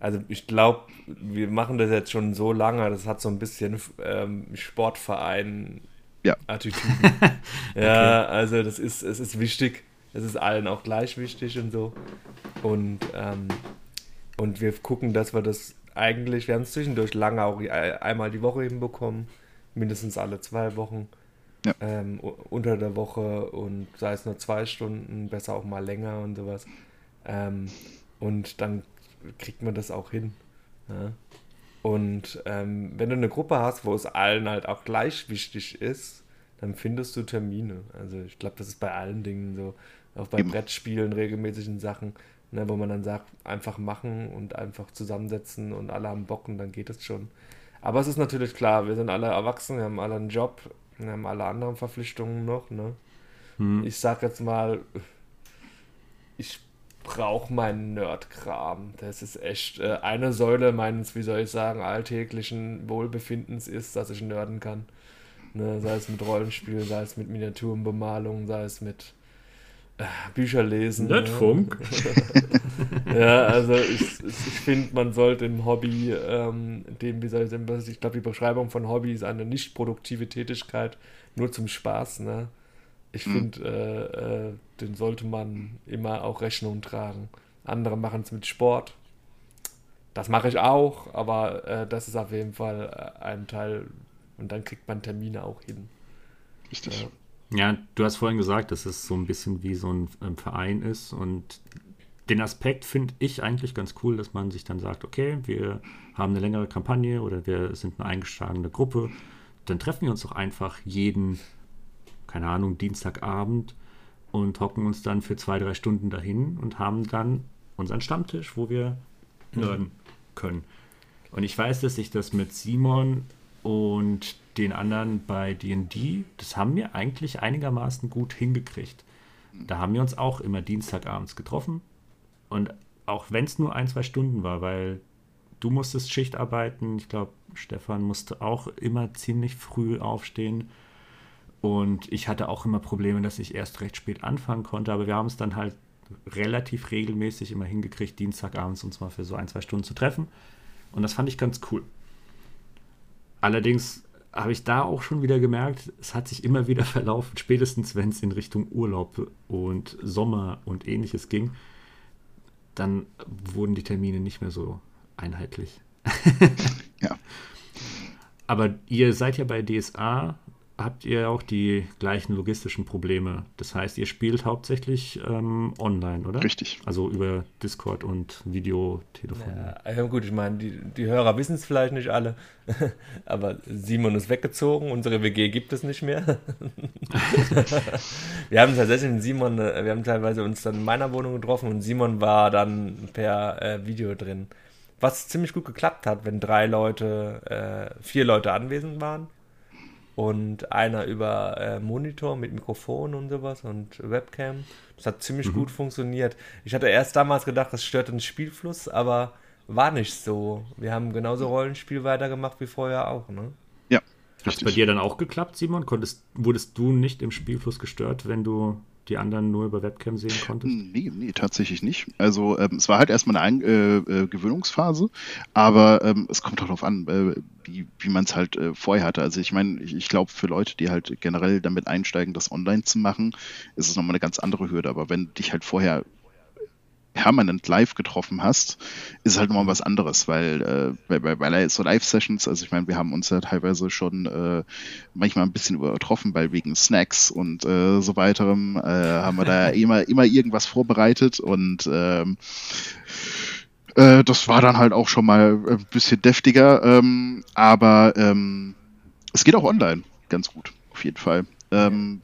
also ich glaube, wir machen das jetzt schon so lange, das hat so ein bisschen ähm, Sportverein ja. Attitüden. [LAUGHS] ja, okay. also das ist, es ist wichtig. Es ist allen auch gleich wichtig und so. Und, ähm, und wir gucken, dass wir das eigentlich, wir haben es zwischendurch lange auch einmal die Woche hinbekommen, mindestens alle zwei Wochen. Ja. Ähm, unter der Woche und sei es nur zwei Stunden, besser auch mal länger und sowas. Ähm, und dann kriegt man das auch hin. Ja? Und ähm, wenn du eine Gruppe hast, wo es allen halt auch gleich wichtig ist, dann findest du Termine. Also ich glaube, das ist bei allen Dingen so. Auch bei Eben. Brettspielen, regelmäßigen Sachen, ne, wo man dann sagt, einfach machen und einfach zusammensetzen und alle haben Bock und dann geht es schon. Aber es ist natürlich klar, wir sind alle erwachsen, wir haben alle einen Job, wir haben alle anderen Verpflichtungen noch. Ne? Hm. Ich sag jetzt mal, ich brauche meinen Nerdkram. Das ist echt äh, eine Säule meines, wie soll ich sagen, alltäglichen Wohlbefindens ist, dass ich nerden kann. Ne, sei es mit Rollenspiel, sei es mit Miniaturenbemalung, sei es mit Bücher lesen. Ne? Nerdfunk. Ne? [LAUGHS] ja, also ich, ich finde, man sollte im Hobby, ähm, dem, wie soll ich sagen, ich glaube, die Beschreibung von Hobby ist eine nicht produktive Tätigkeit, nur zum Spaß. Ne? Ich finde, mhm. äh, äh, den sollte man immer auch Rechnung tragen. Andere machen es mit Sport. Das mache ich auch, aber äh, das ist auf jeden Fall äh, ein Teil und dann kriegt man Termine auch hin. Richtig. Ja, du hast vorhin gesagt, dass es so ein bisschen wie so ein ähm, Verein ist und den Aspekt finde ich eigentlich ganz cool, dass man sich dann sagt, okay, wir haben eine längere Kampagne oder wir sind eine eingeschlagene Gruppe, dann treffen wir uns doch einfach jeden keine Ahnung, Dienstagabend und hocken uns dann für zwei, drei Stunden dahin und haben dann unseren Stammtisch, wo wir nerden können. Und ich weiß, dass ich das mit Simon und den anderen bei DD, das haben wir eigentlich einigermaßen gut hingekriegt. Da haben wir uns auch immer Dienstagabends getroffen. Und auch wenn es nur ein, zwei Stunden war, weil du musstest Schicht arbeiten, ich glaube, Stefan musste auch immer ziemlich früh aufstehen. Und ich hatte auch immer Probleme, dass ich erst recht spät anfangen konnte, aber wir haben es dann halt relativ regelmäßig immer hingekriegt, Dienstagabends uns mal für so ein, zwei Stunden zu treffen. Und das fand ich ganz cool. Allerdings habe ich da auch schon wieder gemerkt, es hat sich immer wieder [LAUGHS] verlaufen, spätestens wenn es in Richtung Urlaub und Sommer und ähnliches ging, dann wurden die Termine nicht mehr so einheitlich. [LAUGHS] ja. Aber ihr seid ja bei DSA habt ihr auch die gleichen logistischen Probleme. Das heißt, ihr spielt hauptsächlich ähm, online, oder? Richtig. Also über Discord und Videotelefon. Ja, ja gut, ich meine, die, die Hörer wissen es vielleicht nicht alle, [LAUGHS] aber Simon ist weggezogen, unsere WG gibt es nicht mehr. [LAUGHS] wir haben tatsächlich mit Simon, äh, wir haben teilweise uns dann in meiner Wohnung getroffen und Simon war dann per äh, Video drin. Was ziemlich gut geklappt hat, wenn drei Leute, äh, vier Leute anwesend waren und einer über äh, Monitor mit Mikrofon und sowas und Webcam. Das hat ziemlich mhm. gut funktioniert. Ich hatte erst damals gedacht, das stört den Spielfluss, aber war nicht so. Wir haben genauso Rollenspiel weitergemacht wie vorher auch, ne? Ja. Hat es bei dir dann auch geklappt, Simon? Konntest, wurdest du nicht im Spielfluss gestört, wenn du die anderen nur über Webcam sehen konntest? Nee, nee, tatsächlich nicht. Also ähm, es war halt erstmal eine Ein äh, äh, Gewöhnungsphase, aber ähm, es kommt auch darauf an, äh, wie, wie man es halt äh, vorher hatte. Also ich meine, ich, ich glaube, für Leute, die halt generell damit einsteigen, das online zu machen, ist es nochmal eine ganz andere Hürde. Aber wenn dich halt vorher permanent live getroffen hast, ist halt nochmal was anderes, weil äh, bei, bei, so Live-Sessions, also ich meine, wir haben uns ja teilweise schon äh, manchmal ein bisschen übertroffen, weil wegen Snacks und äh, so weiterem äh, haben wir da [LAUGHS] immer, immer irgendwas vorbereitet und ähm, äh, das war dann halt auch schon mal ein bisschen deftiger, ähm, aber ähm, es geht auch online ganz gut, auf jeden Fall. Ähm,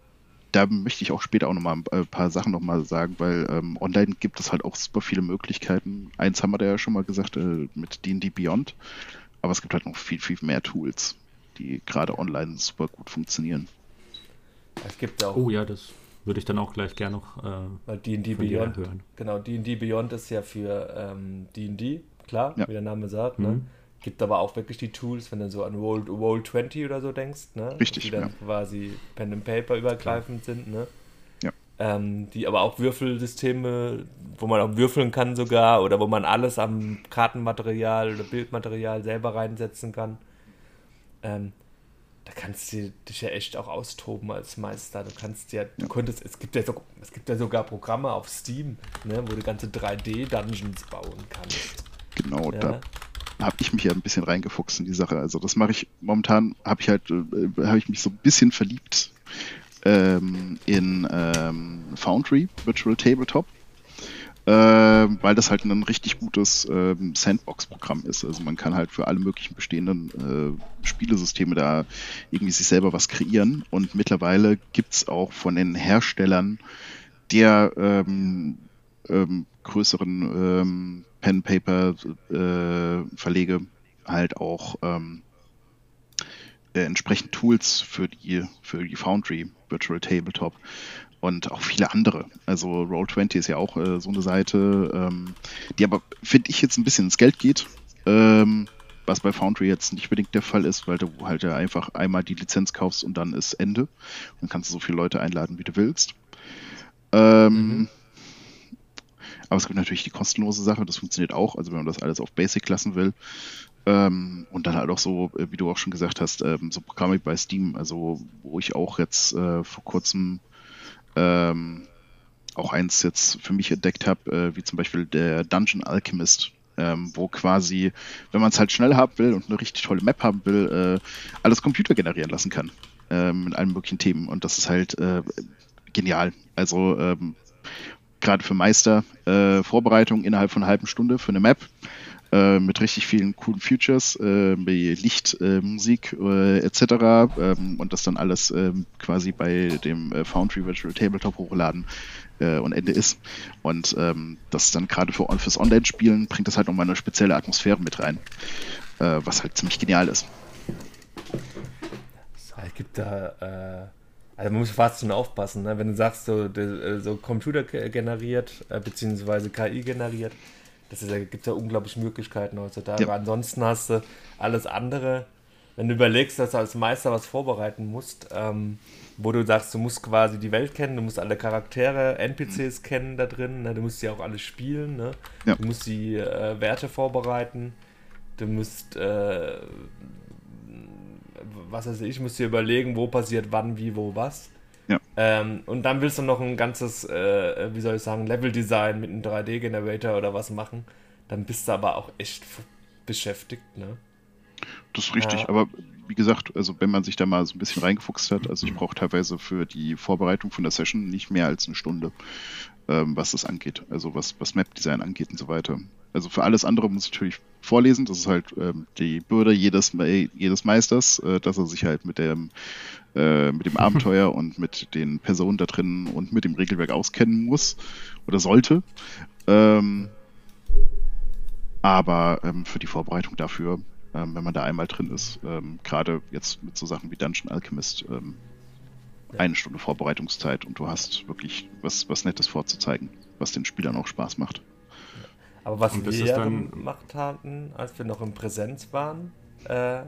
da möchte ich auch später auch nochmal ein paar Sachen nochmal sagen, weil ähm, online gibt es halt auch super viele Möglichkeiten. Eins haben wir da ja schon mal gesagt äh, mit D&D Beyond, aber es gibt halt noch viel, viel mehr Tools, die gerade online super gut funktionieren. Es gibt auch. Oh ja, das würde ich dann auch gleich gerne noch äh, D&D Beyond hören. Genau, D&D Beyond ist ja für D&D, ähm, klar, ja. wie der Name sagt, ne? mhm. ne? Gibt aber auch wirklich die Tools, wenn du so an Roll, Roll 20 oder so denkst, ne? Richtig. Die dann ja. quasi Pen and Paper übergreifend sind, ne? Ja. Ähm, die aber auch Würfelsysteme, wo man auch würfeln kann sogar oder wo man alles am Kartenmaterial oder Bildmaterial selber reinsetzen kann. Ähm, da kannst du dich ja echt auch austoben als Meister. Du kannst ja, du könntest, es gibt ja, so, es gibt ja sogar Programme auf Steam, ne, wo du ganze 3D-Dungeons bauen kannst. Genau, ja. da habe ich mich ja ein bisschen reingefuchst in die Sache. Also das mache ich momentan, habe ich halt, äh, habe ich mich so ein bisschen verliebt ähm, in ähm, Foundry Virtual Tabletop. Äh, weil das halt ein richtig gutes äh, Sandbox-Programm ist. Also man kann halt für alle möglichen bestehenden äh, Spielesysteme da irgendwie sich selber was kreieren. Und mittlerweile gibt es auch von den Herstellern der ähm, ähm, größeren ähm, Pen Paper äh, Verlege halt auch ähm, äh, entsprechend Tools für die für die Foundry Virtual Tabletop und auch viele andere. Also Roll20 ist ja auch äh, so eine Seite, ähm, die aber finde ich jetzt ein bisschen ins Geld geht. Ähm, was bei Foundry jetzt nicht unbedingt der Fall ist, weil du halt ja einfach einmal die Lizenz kaufst und dann ist Ende. Dann kannst du so viele Leute einladen, wie du willst. Ähm, mhm. Aber es gibt natürlich die kostenlose Sache, das funktioniert auch, also wenn man das alles auf Basic lassen will. Ähm, und dann halt auch so, äh, wie du auch schon gesagt hast, ähm, so Programme bei Steam, also wo ich auch jetzt äh, vor kurzem ähm, auch eins jetzt für mich entdeckt habe, äh, wie zum Beispiel der Dungeon Alchemist, ähm, wo quasi, wenn man es halt schnell haben will und eine richtig tolle Map haben will, äh, alles Computer generieren lassen kann mit allen möglichen Themen. Und das ist halt äh, genial. Also ähm, gerade für Meister äh, Vorbereitung innerhalb von einer halben Stunde für eine Map äh, mit richtig vielen coolen Features, äh, wie Licht, äh, Musik äh, etc. Ähm, und das dann alles ähm, quasi bei dem äh, Foundry Virtual Tabletop hochladen und Ende ist. Und ähm, das dann gerade für, fürs Online-Spielen bringt das halt nochmal eine spezielle Atmosphäre mit rein, was halt ziemlich genial ist. Es gibt da also man muss fast schon aufpassen, ne? wenn du sagst, so, äh, so Computer generiert, äh, beziehungsweise KI generiert, das ist, da gibt es ja unglaublich Möglichkeiten heutzutage. Ja. Ansonsten hast du alles andere, wenn du überlegst, dass du als Meister was vorbereiten musst, ähm, wo du sagst, du musst quasi die Welt kennen, du musst alle Charaktere, NPCs mhm. kennen da drin, ne? du musst sie auch alle spielen, ne? Ja. du musst die äh, Werte vorbereiten, du musst äh, was weiß ich, muss dir überlegen, wo passiert wann, wie, wo, was. Ja. Ähm, und dann willst du noch ein ganzes, äh, wie soll ich sagen, Level-Design mit einem 3D-Generator oder was machen. Dann bist du aber auch echt beschäftigt, ne? Das ist richtig, ja. aber wie gesagt, also wenn man sich da mal so ein bisschen reingefuchst hat, also ich brauche teilweise für die Vorbereitung von der Session nicht mehr als eine Stunde, ähm, was das angeht, also was, was Map-Design angeht und so weiter. Also für alles andere muss ich natürlich vorlesen. Das ist halt ähm, die Bürde jedes, jedes Meisters, äh, dass er sich halt mit dem, äh, mit dem [LAUGHS] Abenteuer und mit den Personen da drin und mit dem Regelwerk auskennen muss oder sollte. Ähm, aber ähm, für die Vorbereitung dafür, ähm, wenn man da einmal drin ist, ähm, gerade jetzt mit so Sachen wie Dungeon Alchemist, ähm, eine Stunde Vorbereitungszeit und du hast wirklich was, was Nettes vorzuzeigen, was den Spielern auch Spaß macht. Aber was wir ja dann... gemacht hatten, als wir noch in Präsenz waren, äh,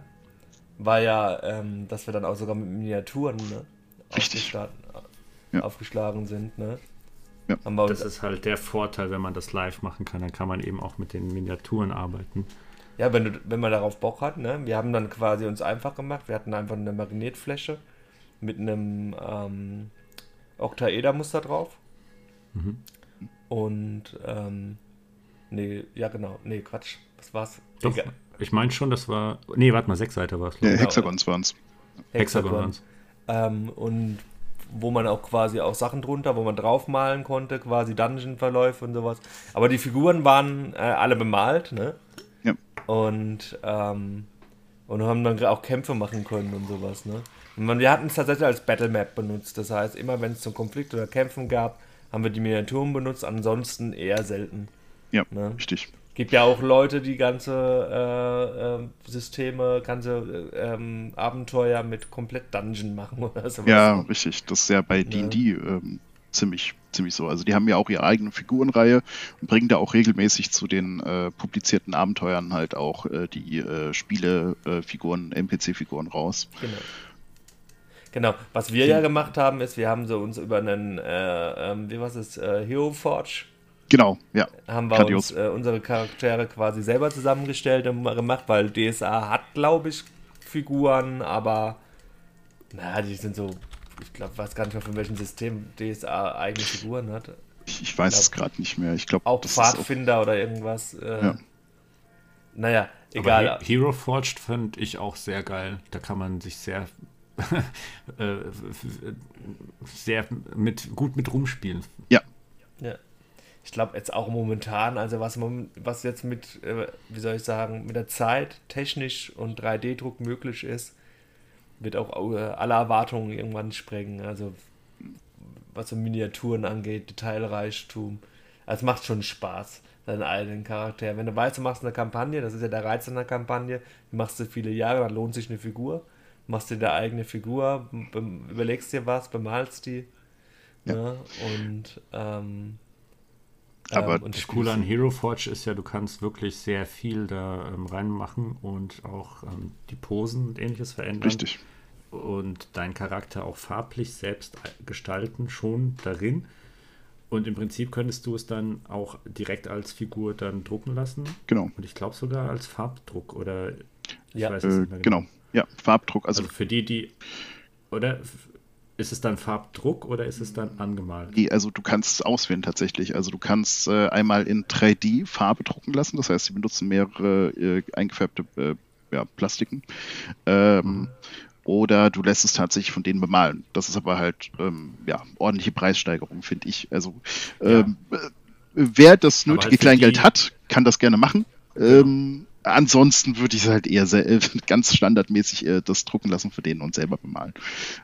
war ja, ähm, dass wir dann auch sogar mit Miniaturen ne, Richtig. ja. aufgeschlagen sind. Ne? Ja. das ist halt der Vorteil, wenn man das live machen kann. Dann kann man eben auch mit den Miniaturen arbeiten. Ja, wenn, du, wenn man darauf Bock hat. Ne? Wir haben dann quasi uns einfach gemacht. Wir hatten einfach eine Magnetfläche mit einem ähm, Octaeder-Muster drauf. Mhm. Und, ähm, nee, ja genau, nee, Quatsch. Was war's? Doch, Egal. ich meine schon, das war, nee, warte mal, sechs Seite war es. Ja, Hexagons waren es. Hexagon. Ähm, und wo man auch quasi auch Sachen drunter, wo man draufmalen konnte, quasi Dungeon-Verläufe und sowas. Aber die Figuren waren äh, alle bemalt, ne? Ja. Und, ähm, und haben dann auch Kämpfe machen können und sowas, ne? Und wir hatten es tatsächlich als Battle Map benutzt. Das heißt, immer wenn es zum Konflikt oder Kämpfen gab, haben wir die Miniaturen benutzt, ansonsten eher selten. Ja, ne? richtig. Gibt ja auch Leute, die ganze äh, äh, Systeme, ganze äh, Abenteuer mit komplett Dungeon machen oder so. Ja, richtig. Das ist ja bei D&D ähm, ziemlich, ziemlich so. Also die haben ja auch ihre eigene Figurenreihe und bringen da auch regelmäßig zu den äh, publizierten Abenteuern halt auch äh, die äh, Spielefiguren, NPC-Figuren raus. Genau. Genau. Was wir ja gemacht haben, ist, wir haben so uns über einen, äh, ähm, wie was ist, äh, Hero Forge Genau, ja. Haben wir uns äh, unsere Charaktere quasi selber zusammengestellt und gemacht, weil DSA hat, glaube ich, Figuren, aber naja, die sind so, ich glaube, weiß gar nicht mehr, von welchem System DSA eigene Figuren hat. Ich, ich weiß glaub, es gerade nicht mehr. Ich glaube, auch Pfadfinder auch... oder irgendwas. Äh, ja. Naja, egal. Aber Hero Forged fand ich auch sehr geil. Da kann man sich sehr [LAUGHS] äh, sehr mit gut mit rumspielen. Ja ich glaube jetzt auch momentan, also was, was jetzt mit, äh, wie soll ich sagen, mit der Zeit technisch und 3D-Druck möglich ist, wird auch äh, alle Erwartungen irgendwann sprengen. Also was so Miniaturen angeht, Detailreichtum. Also es macht schon Spaß, deinen eigenen Charakter. Wenn du weißt, du machst eine Kampagne, das ist ja der Reiz einer Kampagne, machst du viele Jahre, dann lohnt sich eine Figur, machst dir deine eigene Figur, überlegst dir was, bemalst die. Ja. Ne? Und ähm, aber ähm, das Coole an Hero Forge ist ja, du kannst wirklich sehr viel da ähm, reinmachen und auch ähm, die Posen und ähnliches verändern. Richtig. Und deinen Charakter auch farblich selbst gestalten, schon darin. Und im Prinzip könntest du es dann auch direkt als Figur dann drucken lassen. Genau. Und ich glaube sogar als Farbdruck oder ich ja. weiß es äh, nicht mehr genau. genau. Ja, Farbdruck. Also, also für die, die oder ist es dann Farbdruck oder ist es dann angemalt? Also du kannst es auswählen tatsächlich. Also du kannst äh, einmal in 3D Farbe drucken lassen. Das heißt, sie benutzen mehrere äh, eingefärbte äh, ja, Plastiken. Ähm, mhm. Oder du lässt es tatsächlich von denen bemalen. Das ist aber halt ähm, ja ordentliche Preissteigerung, finde ich. Also ähm, ja. Äh, wer das nötige halt Kleingeld hat, kann das gerne machen. Genau. Ähm, ansonsten würde ich es halt eher [LAUGHS] ganz standardmäßig äh, das drucken lassen für den und selber bemalen.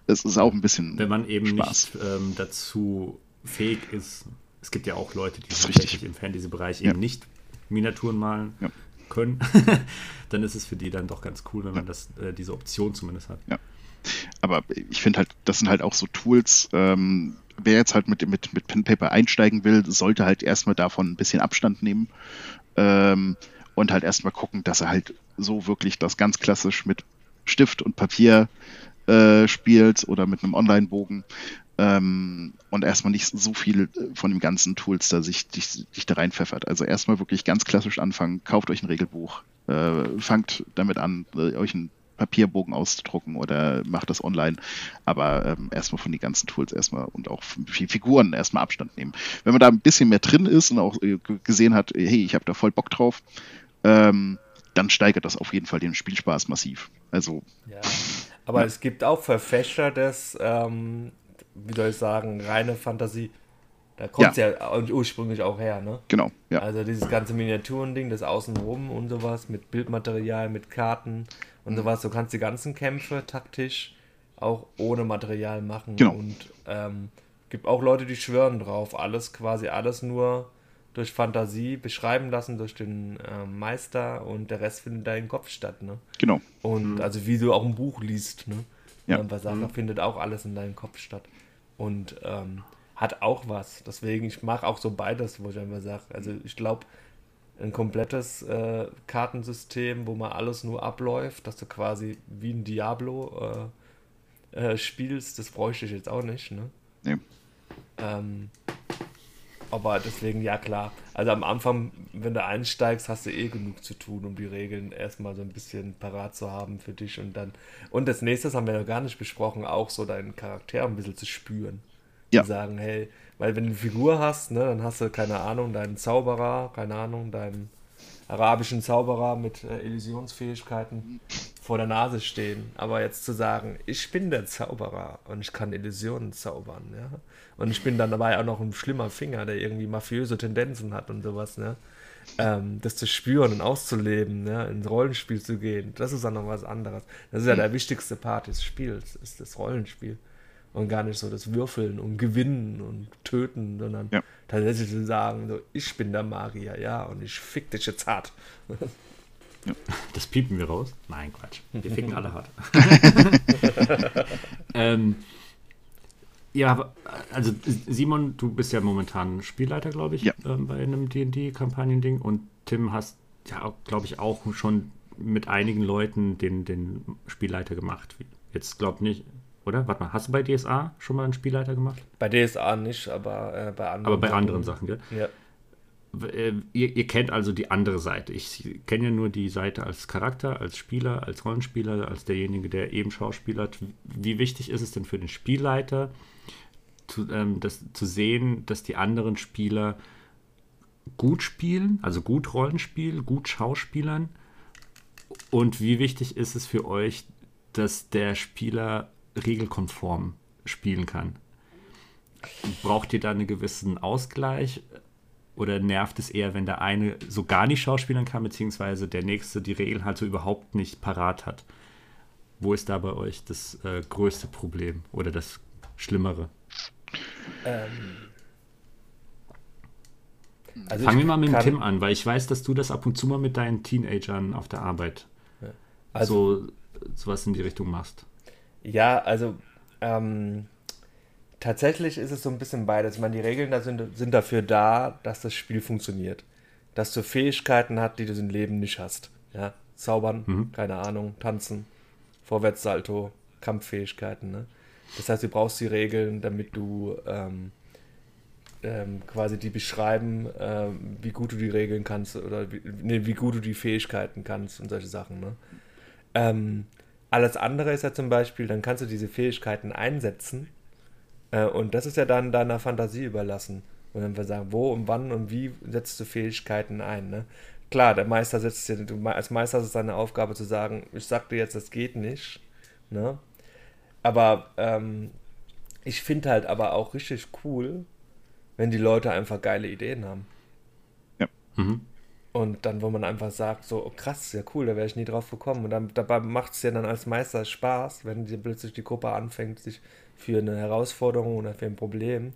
Das ist auch ein bisschen. Wenn man eben Spaß. nicht ähm, dazu fähig ist, es gibt ja auch Leute, die tatsächlich im Fantasy-Bereich ja. eben nicht Miniaturen malen ja. können, [LAUGHS] dann ist es für die dann doch ganz cool, wenn man das, äh, diese Option zumindest hat. Ja. Aber ich finde halt, das sind halt auch so Tools, ähm, wer jetzt halt mit, mit, mit Pen Paper einsteigen will, sollte halt erstmal davon ein bisschen Abstand nehmen. Ähm, und halt erstmal gucken, dass er halt so wirklich das ganz klassisch mit Stift und Papier äh, spielt oder mit einem Online-Bogen ähm, und erstmal nicht so viel von dem ganzen Tools da sich, sich, sich da reinpfeffert. Also erstmal wirklich ganz klassisch anfangen, kauft euch ein Regelbuch, äh, fangt damit an, äh, euch ein Papierbogen auszudrucken oder macht das online. Aber ähm, erstmal von den ganzen Tools erstmal und auch Figuren erstmal Abstand nehmen. Wenn man da ein bisschen mehr drin ist und auch äh, gesehen hat, hey, ich habe da voll Bock drauf, ähm, dann steigert das auf jeden Fall den Spielspaß massiv. Also. Ja, aber ja. es gibt auch Verfechter des, ähm, wie soll ich sagen, reine Fantasie. Da kommt es ja. ja. ursprünglich auch her, ne? Genau, ja. Also dieses ganze Miniaturending, das Außenrum und sowas, mit Bildmaterial, mit Karten und mhm. sowas. Du kannst die ganzen Kämpfe taktisch auch ohne Material machen. Genau. Und ähm, gibt auch Leute, die schwören drauf. Alles, quasi alles nur durch Fantasie beschreiben lassen durch den äh, Meister und der Rest findet da im Kopf statt, ne? Genau. Und mhm. also wie du auch ein Buch liest, ne? Ja. Und was mhm. findet auch alles in deinem Kopf statt. Und ähm, hat auch was. Deswegen, ich mache auch so beides, wo ich einfach sage. Also ich glaube, ein komplettes äh, Kartensystem, wo man alles nur abläuft, dass du quasi wie ein Diablo äh, äh, spielst, das bräuchte ich jetzt auch nicht, ne? Nee. Ähm, aber deswegen, ja klar. Also am Anfang, wenn du einsteigst, hast du eh genug zu tun, um die Regeln erstmal so ein bisschen parat zu haben für dich und dann. Und das nächste haben wir noch gar nicht besprochen, auch so deinen Charakter ein bisschen zu spüren. Ja. Zu sagen, hey, weil wenn du eine Figur hast, ne, dann hast du, keine Ahnung, deinen Zauberer, keine Ahnung, deinen arabischen Zauberer mit äh, Illusionsfähigkeiten vor der Nase stehen. Aber jetzt zu sagen, ich bin der Zauberer und ich kann Illusionen zaubern, ja. Und ich bin dann dabei auch noch ein schlimmer Finger, der irgendwie mafiöse Tendenzen hat und sowas, ne. Ähm, das zu spüren und auszuleben, ne? ins Rollenspiel zu gehen, das ist dann noch was anderes. Das ist ja der wichtigste Part des Spiels, ist das Rollenspiel und gar nicht so das Würfeln und Gewinnen und Töten, sondern ja. tatsächlich zu sagen, so, ich bin der Magier, ja, und ich fick dich jetzt hart. [LAUGHS] [LAUGHS] Das piepen wir raus? Nein, Quatsch. Wir ficken alle hart. [LAUGHS] ähm, ja, also Simon, du bist ja momentan Spielleiter, glaube ich, ja. ähm, bei einem D&D-Kampagnending und Tim hast ja, glaube ich, auch schon mit einigen Leuten den, den Spielleiter gemacht. Jetzt glaube nicht, oder? Warte mal, hast du bei DSA schon mal einen Spielleiter gemacht? Bei DSA nicht, aber äh, bei anderen Aber bei Sachen. anderen Sachen, gell? Ja. Äh, ihr, ihr, kennt also die andere Seite. Ich kenne ja nur die Seite als Charakter, als Spieler, als Rollenspieler, als derjenige, der eben Schauspielert. Wie wichtig ist es denn für den Spielleiter, zu, ähm, das, zu sehen, dass die anderen Spieler gut spielen, also gut Rollenspiel, gut Schauspielern? Und wie wichtig ist es für euch, dass der Spieler regelkonform spielen kann. Braucht ihr da einen gewissen Ausgleich oder nervt es eher, wenn der eine so gar nicht schauspielern kann, beziehungsweise der nächste die Regeln halt so überhaupt nicht parat hat? Wo ist da bei euch das äh, größte Problem oder das Schlimmere? Ähm. Also Fangen wir mal mit dem Tim an, weil ich weiß, dass du das ab und zu mal mit deinen Teenagern auf der Arbeit also, so sowas in die Richtung machst. Ja, also ähm, tatsächlich ist es so ein bisschen beides. Ich meine, die Regeln da sind, sind dafür da, dass das Spiel funktioniert. Dass du Fähigkeiten hast, die du im Leben nicht hast. Ja, Zaubern, mhm. keine Ahnung, Tanzen, Vorwärtssalto, Kampffähigkeiten. Ne? Das heißt, du brauchst die Regeln, damit du ähm, ähm, quasi die beschreiben, ähm, wie gut du die Regeln kannst oder wie, nee, wie gut du die Fähigkeiten kannst und solche Sachen. Ne? Ähm, alles andere ist ja zum Beispiel, dann kannst du diese Fähigkeiten einsetzen äh, und das ist ja dann deiner Fantasie überlassen. Und dann wir sagen, wo und wann und wie setzt du Fähigkeiten ein. Ne? Klar, der Meister setzt dir, du, als Meister ist es deine Aufgabe zu sagen, ich sag dir jetzt, das geht nicht. Ne? Aber ähm, ich finde halt aber auch richtig cool, wenn die Leute einfach geile Ideen haben. Ja. Mhm. Und dann, wo man einfach sagt, so, oh, krass, ja cool, da wäre ich nie drauf gekommen. Und dann, dabei macht es ja dann als Meister Spaß, wenn die, plötzlich die Gruppe anfängt, sich für eine Herausforderung oder für ein Problem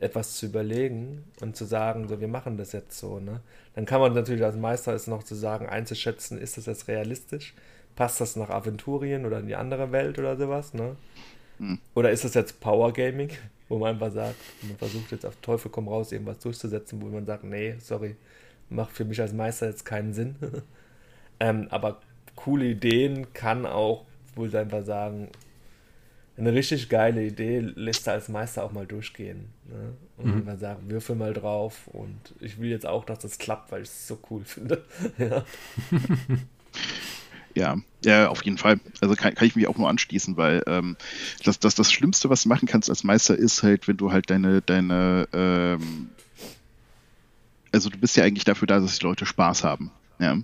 etwas zu überlegen und zu sagen, so, wir machen das jetzt so. Ne? Dann kann man natürlich als Meister es noch zu sagen, einzuschätzen, ist das jetzt realistisch? Passt das nach Aventurien oder in die andere Welt oder sowas? Ne? Hm. Oder ist das jetzt Power Gaming, wo man einfach sagt, man versucht jetzt auf Teufel komm raus, irgendwas durchzusetzen, wo man sagt, nee, sorry, macht für mich als Meister jetzt keinen Sinn. [LAUGHS] ähm, aber coole Ideen kann auch, wohl einfach sagen, eine richtig geile Idee lässt er als Meister auch mal durchgehen. Ne? Und mhm. einfach sagen, würfel mal drauf und ich will jetzt auch, dass das klappt, weil ich es so cool finde. [LAUGHS] ja. Ja, ja, auf jeden Fall. Also kann, kann ich mich auch nur anschließen, weil ähm, das, das, das Schlimmste, was du machen kannst als Meister, ist halt, wenn du halt deine, deine ähm, also du bist ja eigentlich dafür da, dass die Leute Spaß haben. Ja.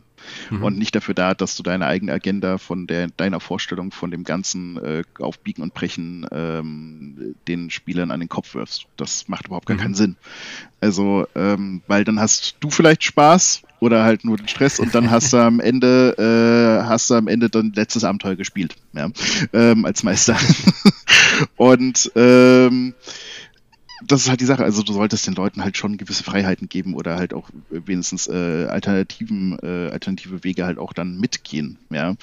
Mhm. Und nicht dafür da, dass du deine eigene Agenda von der, deiner Vorstellung von dem ganzen äh, Aufbiegen und Brechen ähm, den Spielern an den Kopf wirfst. Das macht überhaupt gar mhm. keinen Sinn. Also, ähm, weil dann hast du vielleicht Spaß oder halt nur den Stress und dann hast du am [LAUGHS] Ende äh, hast du am Ende dann letztes Abenteuer gespielt, ja, ähm, als Meister. [LAUGHS] und ähm, das ist halt die Sache. Also du solltest den Leuten halt schon gewisse Freiheiten geben oder halt auch wenigstens äh, Alternativen, äh, alternative Wege halt auch dann mitgehen. Ja.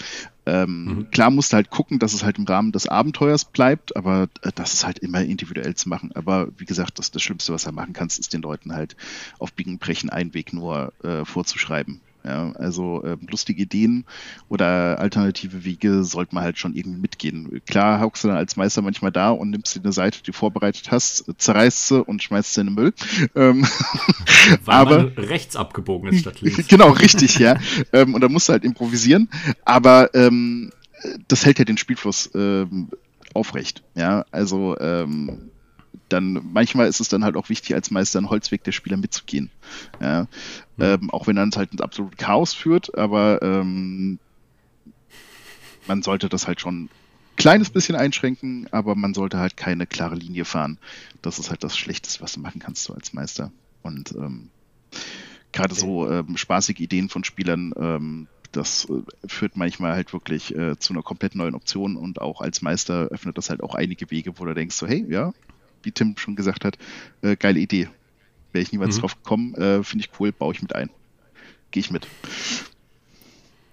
Ähm, mhm. Klar musst du halt gucken, dass es halt im Rahmen des Abenteuers bleibt, aber äh, das ist halt immer individuell zu machen. Aber wie gesagt, das, das Schlimmste, was du machen kannst, ist den Leuten halt auf Biegen Brechen einen Weg nur äh, vorzuschreiben. Ja, also äh, lustige Ideen oder alternative Wege sollte man halt schon irgendwie mitgehen. Klar hockst du dann als Meister manchmal da und nimmst dir eine Seite, die du vorbereitet hast, zerreißt sie und schmeißt sie in den Müll. Ähm, [LAUGHS] aber rechts abgebogen ist statt links. [LAUGHS] genau, richtig, ja. ähm, und dann musst du halt improvisieren. Aber ähm, das hält ja den Spielfluss ähm, aufrecht. Ja, also ähm, dann manchmal ist es dann halt auch wichtig, als Meister einen Holzweg der Spieler mitzugehen. Ja, mhm. ähm, auch wenn dann es halt ins absolute Chaos führt, aber ähm, man sollte das halt schon ein kleines bisschen einschränken, aber man sollte halt keine klare Linie fahren. Das ist halt das Schlechteste, was du machen kannst du als Meister. Und ähm, gerade so ähm, spaßige Ideen von Spielern, ähm, das äh, führt manchmal halt wirklich äh, zu einer komplett neuen Option und auch als Meister öffnet das halt auch einige Wege, wo du denkst so, hey, ja, wie Tim schon gesagt hat, äh, geile Idee. Wäre ich niemals mhm. drauf gekommen, äh, finde ich cool, baue ich mit ein. Gehe ich mit.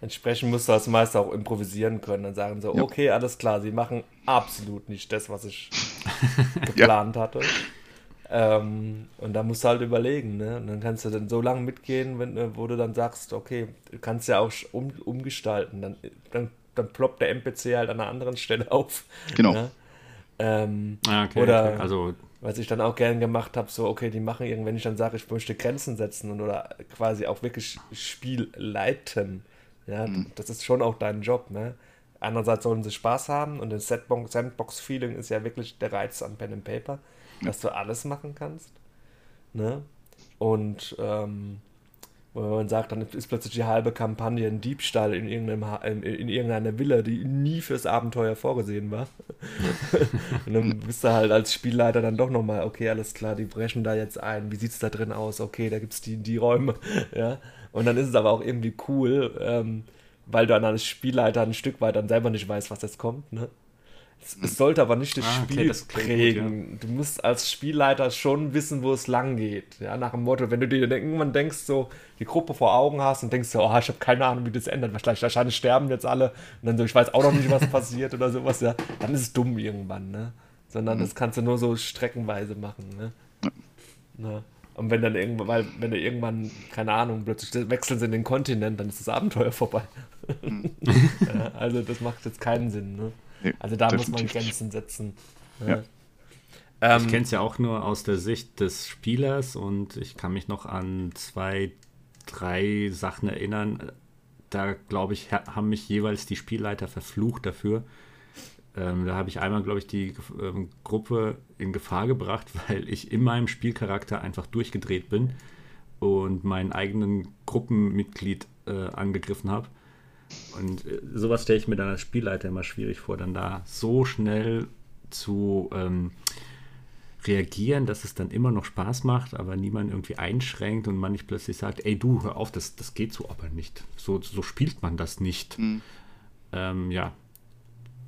Entsprechend musst du als Meister auch improvisieren können und sagen so, ja. okay, alles klar, sie machen absolut nicht das, was ich [LAUGHS] geplant ja. hatte. Ähm, und da musst du halt überlegen, ne? Und dann kannst du dann so lange mitgehen, wenn, äh, wo du dann sagst, okay, du kannst ja auch um, umgestalten. Dann, dann, dann ploppt der NPC halt an einer anderen Stelle [LAUGHS] auf. Genau. Ne? Ähm, ah, okay, oder okay. Also, was ich dann auch gern gemacht habe, so, okay, die machen irgendwann, wenn ich dann sage, ich möchte Grenzen setzen und oder quasi auch wirklich Spiel leiten. Ja, mhm. das ist schon auch dein Job, ne? Einerseits sollen sie Spaß haben und das Sandbox-Feeling ist ja wirklich der Reiz an Pen and Paper, dass du alles machen kannst. Ne? Und ähm, wo man sagt, dann ist plötzlich die halbe Kampagne ein Diebstahl in, irgendeinem, in, in irgendeiner Villa, die nie fürs Abenteuer vorgesehen war. [LAUGHS] und dann bist du halt als Spielleiter dann doch nochmal, okay, alles klar, die brechen da jetzt ein, wie sieht es da drin aus? Okay, da gibt es die, die Räume. [LAUGHS] ja. Und dann ist es aber auch irgendwie cool, ähm, weil du dann als Spielleiter ein Stück weit dann selber nicht weißt, was jetzt kommt. Ne? Es, es sollte aber nicht das ah, Spiel okay, prägen. Gut, ja. Du musst als Spielleiter schon wissen, wo es lang geht. Ja, nach dem Motto, wenn du dir irgendwann denkst, so die Gruppe vor Augen hast und denkst so, oh, ich habe keine Ahnung, wie das ändert. Wahrscheinlich, wahrscheinlich sterben jetzt alle und dann so, ich weiß auch noch nicht, was [LAUGHS] passiert oder sowas, ja, dann ist es dumm irgendwann, ne? Sondern mhm. das kannst du nur so streckenweise machen, ne? ne? Und wenn dann irgendwann, weil wenn du irgendwann, keine Ahnung, plötzlich wechseln sie in den Kontinent, dann ist das Abenteuer vorbei. Mhm. [LAUGHS] ja, also das macht jetzt keinen Sinn, ne? Nee, also da muss man Grenzen setzen. Ja. ja. ich ähm, kenne es ja auch nur aus der Sicht des Spielers und ich kann mich noch an zwei, drei Sachen erinnern. Da, glaube ich, haben mich jeweils die Spielleiter verflucht dafür. Ähm, da habe ich einmal, glaube ich, die ähm, Gruppe in Gefahr gebracht, [LAUGHS] weil ich in meinem Spielcharakter einfach durchgedreht bin und meinen eigenen Gruppenmitglied äh, angegriffen habe. Und äh, sowas stelle ich mir dann als Spielleiter immer schwierig vor, dann da so schnell zu ähm, reagieren, dass es dann immer noch Spaß macht, aber niemand irgendwie einschränkt und man nicht plötzlich sagt, ey du, hör auf, das, das geht so aber nicht. So, so spielt man das nicht. Mhm. Ähm, ja.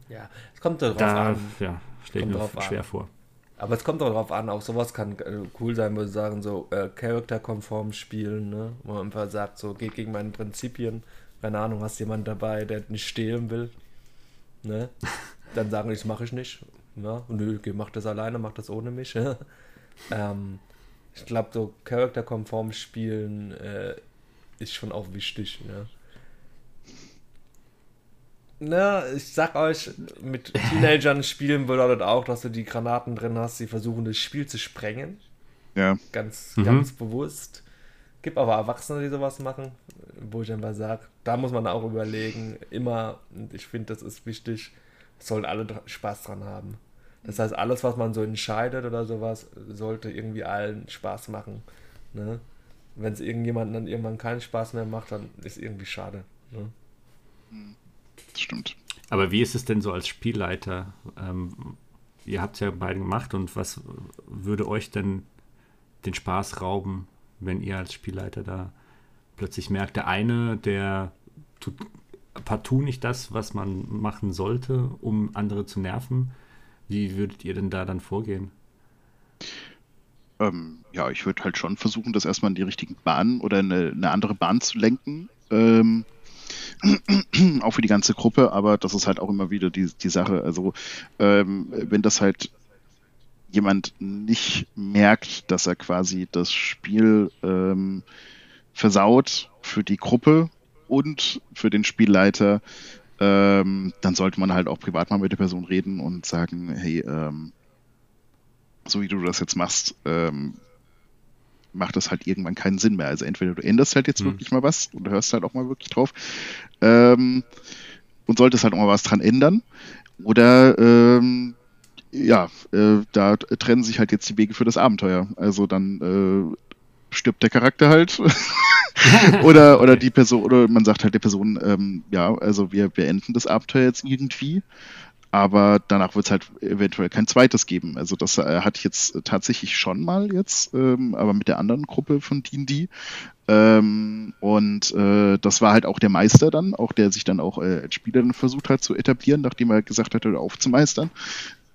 Ja, es kommt darauf da, an. Ja, stelle ich mir schwer an. vor. Aber es kommt auch darauf an, auch sowas kann äh, cool sein, würde ich sagen, so äh, charakterkonform spielen, ne? wo man einfach sagt, so geht gegen meine Prinzipien keine Ahnung, hast jemand dabei, der nicht stehlen will, ne? [LAUGHS] Dann sagen die, das mache ich nicht. Ja, nö, mach das alleine, mach das ohne mich. [LAUGHS] ähm, ich glaube, so charakterkonform spielen äh, ist schon auch wichtig. Ne? Na, ich sag euch, mit [LAUGHS] Teenagern spielen bedeutet auch, dass du die Granaten drin hast, die versuchen, das Spiel zu sprengen. Ja. Ganz, mhm. ganz bewusst. Gibt aber Erwachsene, die sowas machen, wo ich einfach sage, da muss man auch überlegen, immer, und ich finde, das ist wichtig, sollen alle Spaß dran haben. Das heißt, alles, was man so entscheidet oder sowas, sollte irgendwie allen Spaß machen. Ne? Wenn es irgendjemandem dann irgendwann keinen Spaß mehr macht, dann ist irgendwie schade. Ne? Stimmt. Aber wie ist es denn so als Spielleiter? Ähm, ihr habt es ja beide gemacht und was würde euch denn den Spaß rauben, wenn ihr als Spielleiter da plötzlich merkt, der eine, der tut partout nicht das, was man machen sollte, um andere zu nerven. Wie würdet ihr denn da dann vorgehen? Ähm, ja, ich würde halt schon versuchen, das erstmal in die richtigen Bahnen oder eine, eine andere Bahn zu lenken. Ähm, [CLEARS THROAT] auch für die ganze Gruppe, aber das ist halt auch immer wieder die, die Sache. Also, ähm, wenn das halt jemand nicht merkt, dass er quasi das Spiel ähm, versaut für die Gruppe und für den Spielleiter, ähm, dann sollte man halt auch privat mal mit der Person reden und sagen, hey, ähm, so wie du das jetzt machst, ähm, macht das halt irgendwann keinen Sinn mehr. Also entweder du änderst halt jetzt hm. wirklich mal was und hörst halt auch mal wirklich drauf ähm, und solltest halt auch mal was dran ändern. Oder ähm, ja, äh, da trennen sich halt jetzt die Wege für das Abenteuer. Also dann äh, stirbt der Charakter halt. [LAUGHS] oder, oder die Person, oder man sagt halt der Person, ähm, ja, also wir beenden das Abenteuer jetzt irgendwie aber danach wird es halt eventuell kein zweites geben. Also das äh, hatte ich jetzt tatsächlich schon mal jetzt, ähm, aber mit der anderen Gruppe von D&D. Ähm, und äh, das war halt auch der Meister dann, auch der sich dann auch äh, als Spieler dann versucht hat zu etablieren, nachdem er gesagt hatte, aufzumeistern.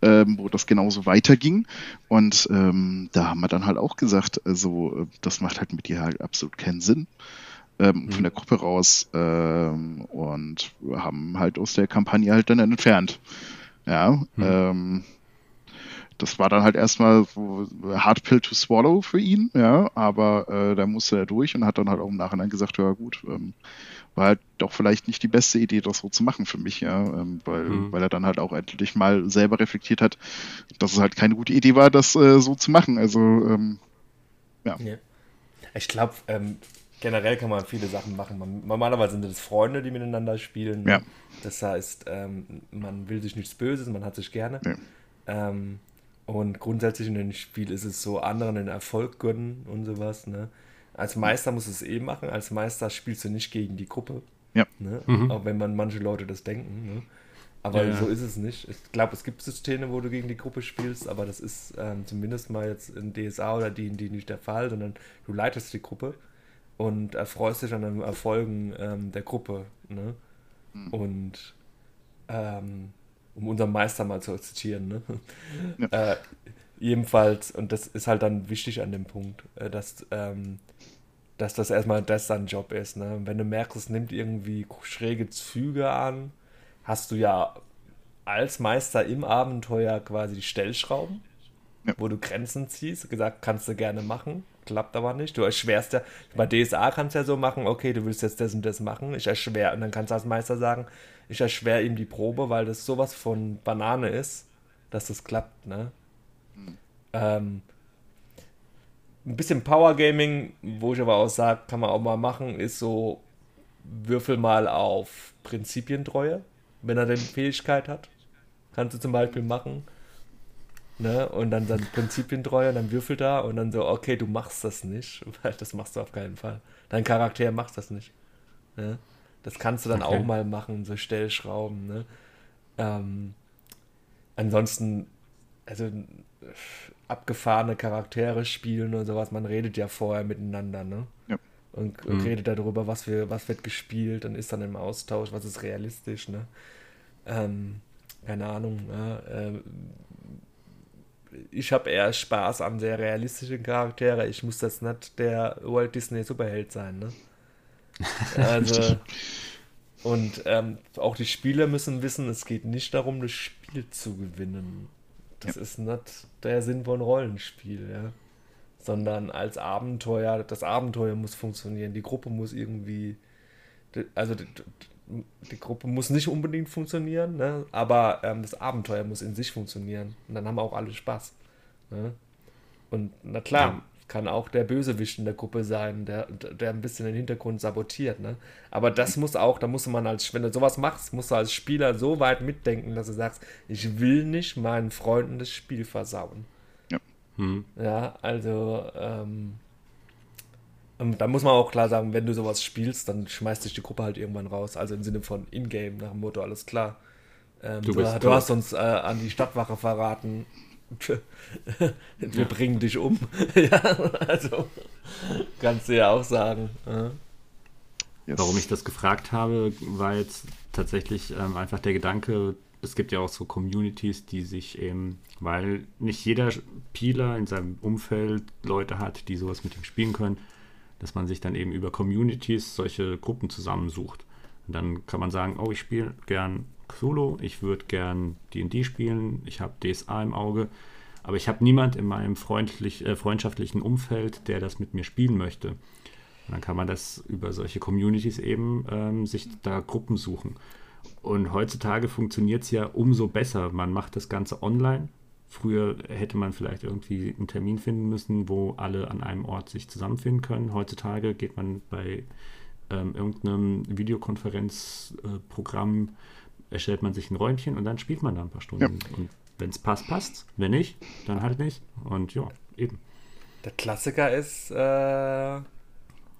Ähm, wo das genauso weiterging. Und ähm, da haben wir dann halt auch gesagt, also äh, das macht halt mit dir halt absolut keinen Sinn ähm, mhm. von der Gruppe raus ähm, und haben halt aus der Kampagne halt dann entfernt. Ja, mhm. ähm, das war dann halt erstmal so Hard Pill to Swallow für ihn, ja, aber äh, da musste er durch und hat dann halt auch im Nachhinein gesagt, ja gut, ähm, war halt doch vielleicht nicht die beste Idee, das so zu machen für mich, ja, ähm, weil, mhm. weil er dann halt auch endlich mal selber reflektiert hat, dass es halt keine gute Idee war, das äh, so zu machen. Also, ähm, ja. ja. Ich glaube, ähm, generell kann man viele Sachen machen. Man, normalerweise sind es Freunde, die miteinander spielen. Ja. Das heißt, ähm, man will sich nichts Böses, man hat sich gerne. Ja. Ähm, und grundsätzlich in einem Spiel ist es so, anderen den Erfolg gönnen und sowas. Ne? Als Meister muss es eh machen. Als Meister spielst du nicht gegen die Gruppe. Ja. Ne? Mhm. Auch wenn man manche Leute das denken. Ne? Aber ja, so ist es nicht. Ich glaube, es gibt Systeme, wo du gegen die Gruppe spielst, aber das ist ähm, zumindest mal jetzt in DSA oder D&D nicht der Fall, sondern du leitest die Gruppe und erfreust dich an den Erfolgen ähm, der Gruppe. Ne? Mhm. Und ähm, um unseren Meister mal zu zitieren, ne? Ja. [LAUGHS] äh, jedenfalls, und das ist halt dann wichtig an dem Punkt, äh, dass, ähm, dass das erstmal das sein Job ist. Ne? Wenn du merkst, es nimmt irgendwie schräge Züge an, hast du ja als Meister im Abenteuer quasi die Stellschrauben, ja. wo du Grenzen ziehst, gesagt, kannst du gerne machen klappt aber nicht. Du erschwerst ja, bei DSA kannst du ja so machen, okay, du willst jetzt das und das machen, ich erschwer, und dann kannst du als Meister sagen, ich erschwer ihm die Probe, weil das sowas von Banane ist, dass das klappt, ne? Mhm. Ähm, ein bisschen Power Gaming, wo ich aber auch sage, kann man auch mal machen, ist so, würfel mal auf Prinzipientreue, wenn er denn Fähigkeit hat. Kannst du zum Beispiel machen Ne? Und dann, dann Prinzipientreu und dann würfelt er und dann so, okay, du machst das nicht, [LAUGHS] weil das machst du auf keinen Fall. Dein Charakter macht das nicht. Ne? Das kannst du dann okay. auch mal machen, so Stellschrauben. Ne? Ähm, ansonsten, also abgefahrene Charaktere spielen und sowas, man redet ja vorher miteinander, ne? Ja. Und, und mhm. redet darüber, was, wir, was wird gespielt und ist dann im Austausch, was ist realistisch, ne? Ähm, keine Ahnung, ja, äh, ich habe eher Spaß an sehr realistischen Charaktere. Ich muss das nicht der Walt Disney Superheld sein, ne? [LAUGHS] Also und ähm, auch die Spieler müssen wissen, es geht nicht darum, das Spiel zu gewinnen. Das ja. ist nicht der Sinn von Rollenspiel, ja. Sondern als Abenteuer, das Abenteuer muss funktionieren, die Gruppe muss irgendwie, also die Gruppe muss nicht unbedingt funktionieren, ne? aber ähm, das Abenteuer muss in sich funktionieren. Und dann haben wir auch alle Spaß. Ne? Und na klar. Kann auch der Bösewicht in der Gruppe sein, der, der ein bisschen den Hintergrund sabotiert. Ne? Aber das muss auch, da muss man als, wenn du sowas machst, musst du als Spieler so weit mitdenken, dass du sagst, ich will nicht meinen Freunden das Spiel versauen. Ja. Hm. Ja, also ähm, und da muss man auch klar sagen, wenn du sowas spielst, dann schmeißt dich die Gruppe halt irgendwann raus. Also im Sinne von Ingame, nach dem Motto, alles klar. Ähm, du, du, du hast uns äh, an die Stadtwache verraten. [LAUGHS] Wir bringen dich um. [LAUGHS] ja, also kannst du ja auch sagen. Yes. Warum ich das gefragt habe, war jetzt tatsächlich ähm, einfach der Gedanke, es gibt ja auch so Communities, die sich eben, weil nicht jeder Spieler in seinem Umfeld Leute hat, die sowas mit ihm spielen können, dass man sich dann eben über Communities solche Gruppen zusammensucht. Und dann kann man sagen, oh, ich spiele gern Solo, ich würde gern D&D spielen, ich habe DSA im Auge, aber ich habe niemand in meinem freundlich, äh, freundschaftlichen Umfeld, der das mit mir spielen möchte. Und dann kann man das über solche Communities eben ähm, sich da Gruppen suchen. Und heutzutage funktioniert es ja umso besser. Man macht das Ganze online. Früher hätte man vielleicht irgendwie einen Termin finden müssen, wo alle an einem Ort sich zusammenfinden können. Heutzutage geht man bei ähm, irgendeinem Videokonferenzprogramm, äh, erstellt man sich ein Räumchen und dann spielt man da ein paar Stunden. Ja. Und wenn es passt, passt. Wenn nicht, dann halt nicht. Und ja, eben. Der Klassiker ist äh,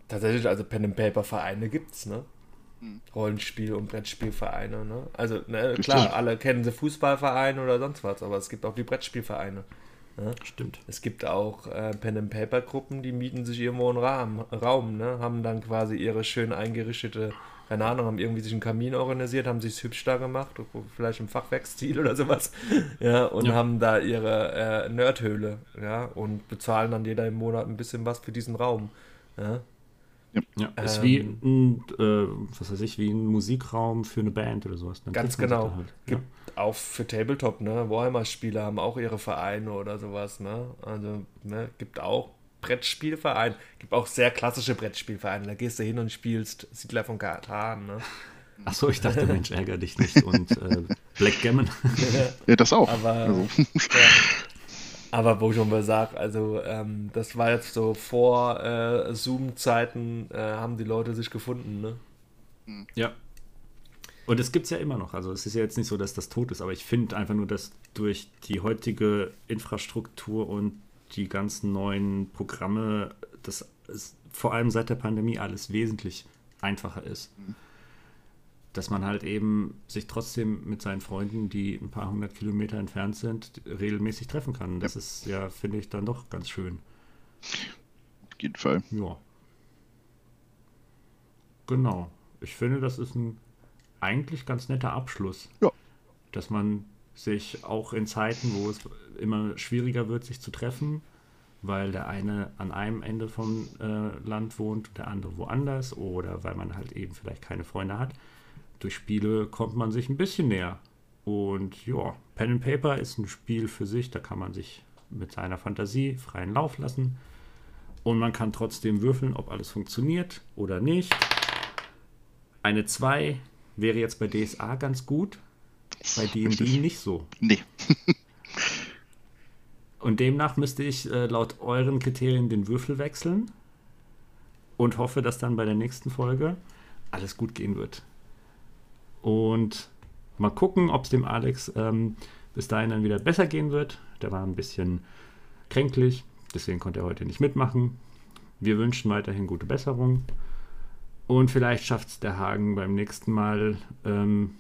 tatsächlich, also Pen and Paper Vereine gibt es, ne? Hm. Rollenspiel- und Brettspielvereine, ne? Also, ne, klar, alle kennen sie Fußballvereine oder sonst was, aber es gibt auch die Brettspielvereine. Ne? Stimmt. Es gibt auch äh, Pen and Paper Gruppen, die mieten sich irgendwo einen Raum, Raum, ne? Haben dann quasi ihre schön eingerichtete keine Ahnung, haben irgendwie sich einen Kamin organisiert, haben sich hübsch da gemacht, vielleicht im Fachwerkstil oder sowas, [LAUGHS] ja, und ja. haben da ihre äh, Nerdhöhle, ja, und bezahlen dann jeder im Monat ein bisschen was für diesen Raum, ja. Ja, ähm, ist wie ein, äh, was weiß ich, wie ein Musikraum für eine Band oder sowas. Dann ganz genau. Halt. Gibt ja. auch für Tabletop, ne? Warhammer-Spieler haben auch ihre Vereine oder sowas, ne? Also, ne, gibt auch Brettspielverein. Gibt auch sehr klassische Brettspielvereine. Da gehst du hin und spielst Siedler von Katan. Ne? Achso, ich dachte, Mensch, ärger dich nicht. Und äh, Blackgammon. [LAUGHS] ja, das auch. Aber, also. ja. Aber wo ich schon mal sage, also ähm, das war jetzt so vor äh, Zoom-Zeiten, äh, haben die Leute sich gefunden. Ne? Ja. Und es gibt es ja immer noch. Also es ist ja jetzt nicht so, dass das tot ist, aber ich finde einfach nur, dass durch die heutige Infrastruktur und die ganzen neuen Programme, das ist vor allem seit der Pandemie alles wesentlich einfacher ist. Dass man halt eben sich trotzdem mit seinen Freunden, die ein paar hundert Kilometer entfernt sind, regelmäßig treffen kann. Das ja. ist ja, finde ich, dann doch ganz schön. Auf jeden Fall. Ja. Genau. Ich finde, das ist ein eigentlich ganz netter Abschluss. Ja. Dass man sich auch in Zeiten, wo es immer schwieriger wird, sich zu treffen, weil der eine an einem Ende vom äh, Land wohnt, der andere woanders oder weil man halt eben vielleicht keine Freunde hat. Durch Spiele kommt man sich ein bisschen näher. Und ja, Pen and Paper ist ein Spiel für sich, da kann man sich mit seiner Fantasie freien Lauf lassen. Und man kann trotzdem würfeln, ob alles funktioniert oder nicht. Eine 2 wäre jetzt bei DSA ganz gut, bei D&D nicht so. Nee. [LAUGHS] Und demnach müsste ich äh, laut euren Kriterien den Würfel wechseln und hoffe, dass dann bei der nächsten Folge alles gut gehen wird. Und mal gucken, ob es dem Alex ähm, bis dahin dann wieder besser gehen wird. Der war ein bisschen kränklich, deswegen konnte er heute nicht mitmachen. Wir wünschen weiterhin gute Besserung. Und vielleicht schafft es der Hagen beim nächsten Mal ähm,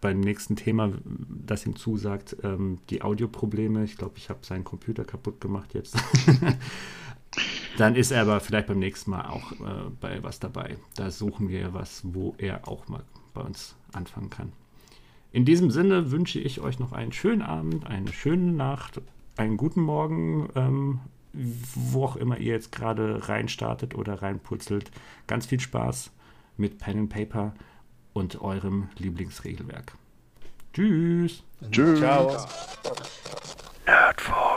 beim nächsten Thema, das ihm zusagt, ähm, die Audioprobleme. Ich glaube, ich habe seinen Computer kaputt gemacht jetzt. [LAUGHS] Dann ist er aber vielleicht beim nächsten Mal auch äh, bei was dabei. Da suchen wir was, wo er auch mal bei uns anfangen kann. In diesem Sinne wünsche ich euch noch einen schönen Abend, eine schöne Nacht, einen guten Morgen, ähm, wo auch immer ihr jetzt gerade reinstartet oder reinputzelt. Ganz viel Spaß mit Pen and Paper und eurem Lieblingsregelwerk. Tschüss. Tschüss. Ciao. Nerdfunk.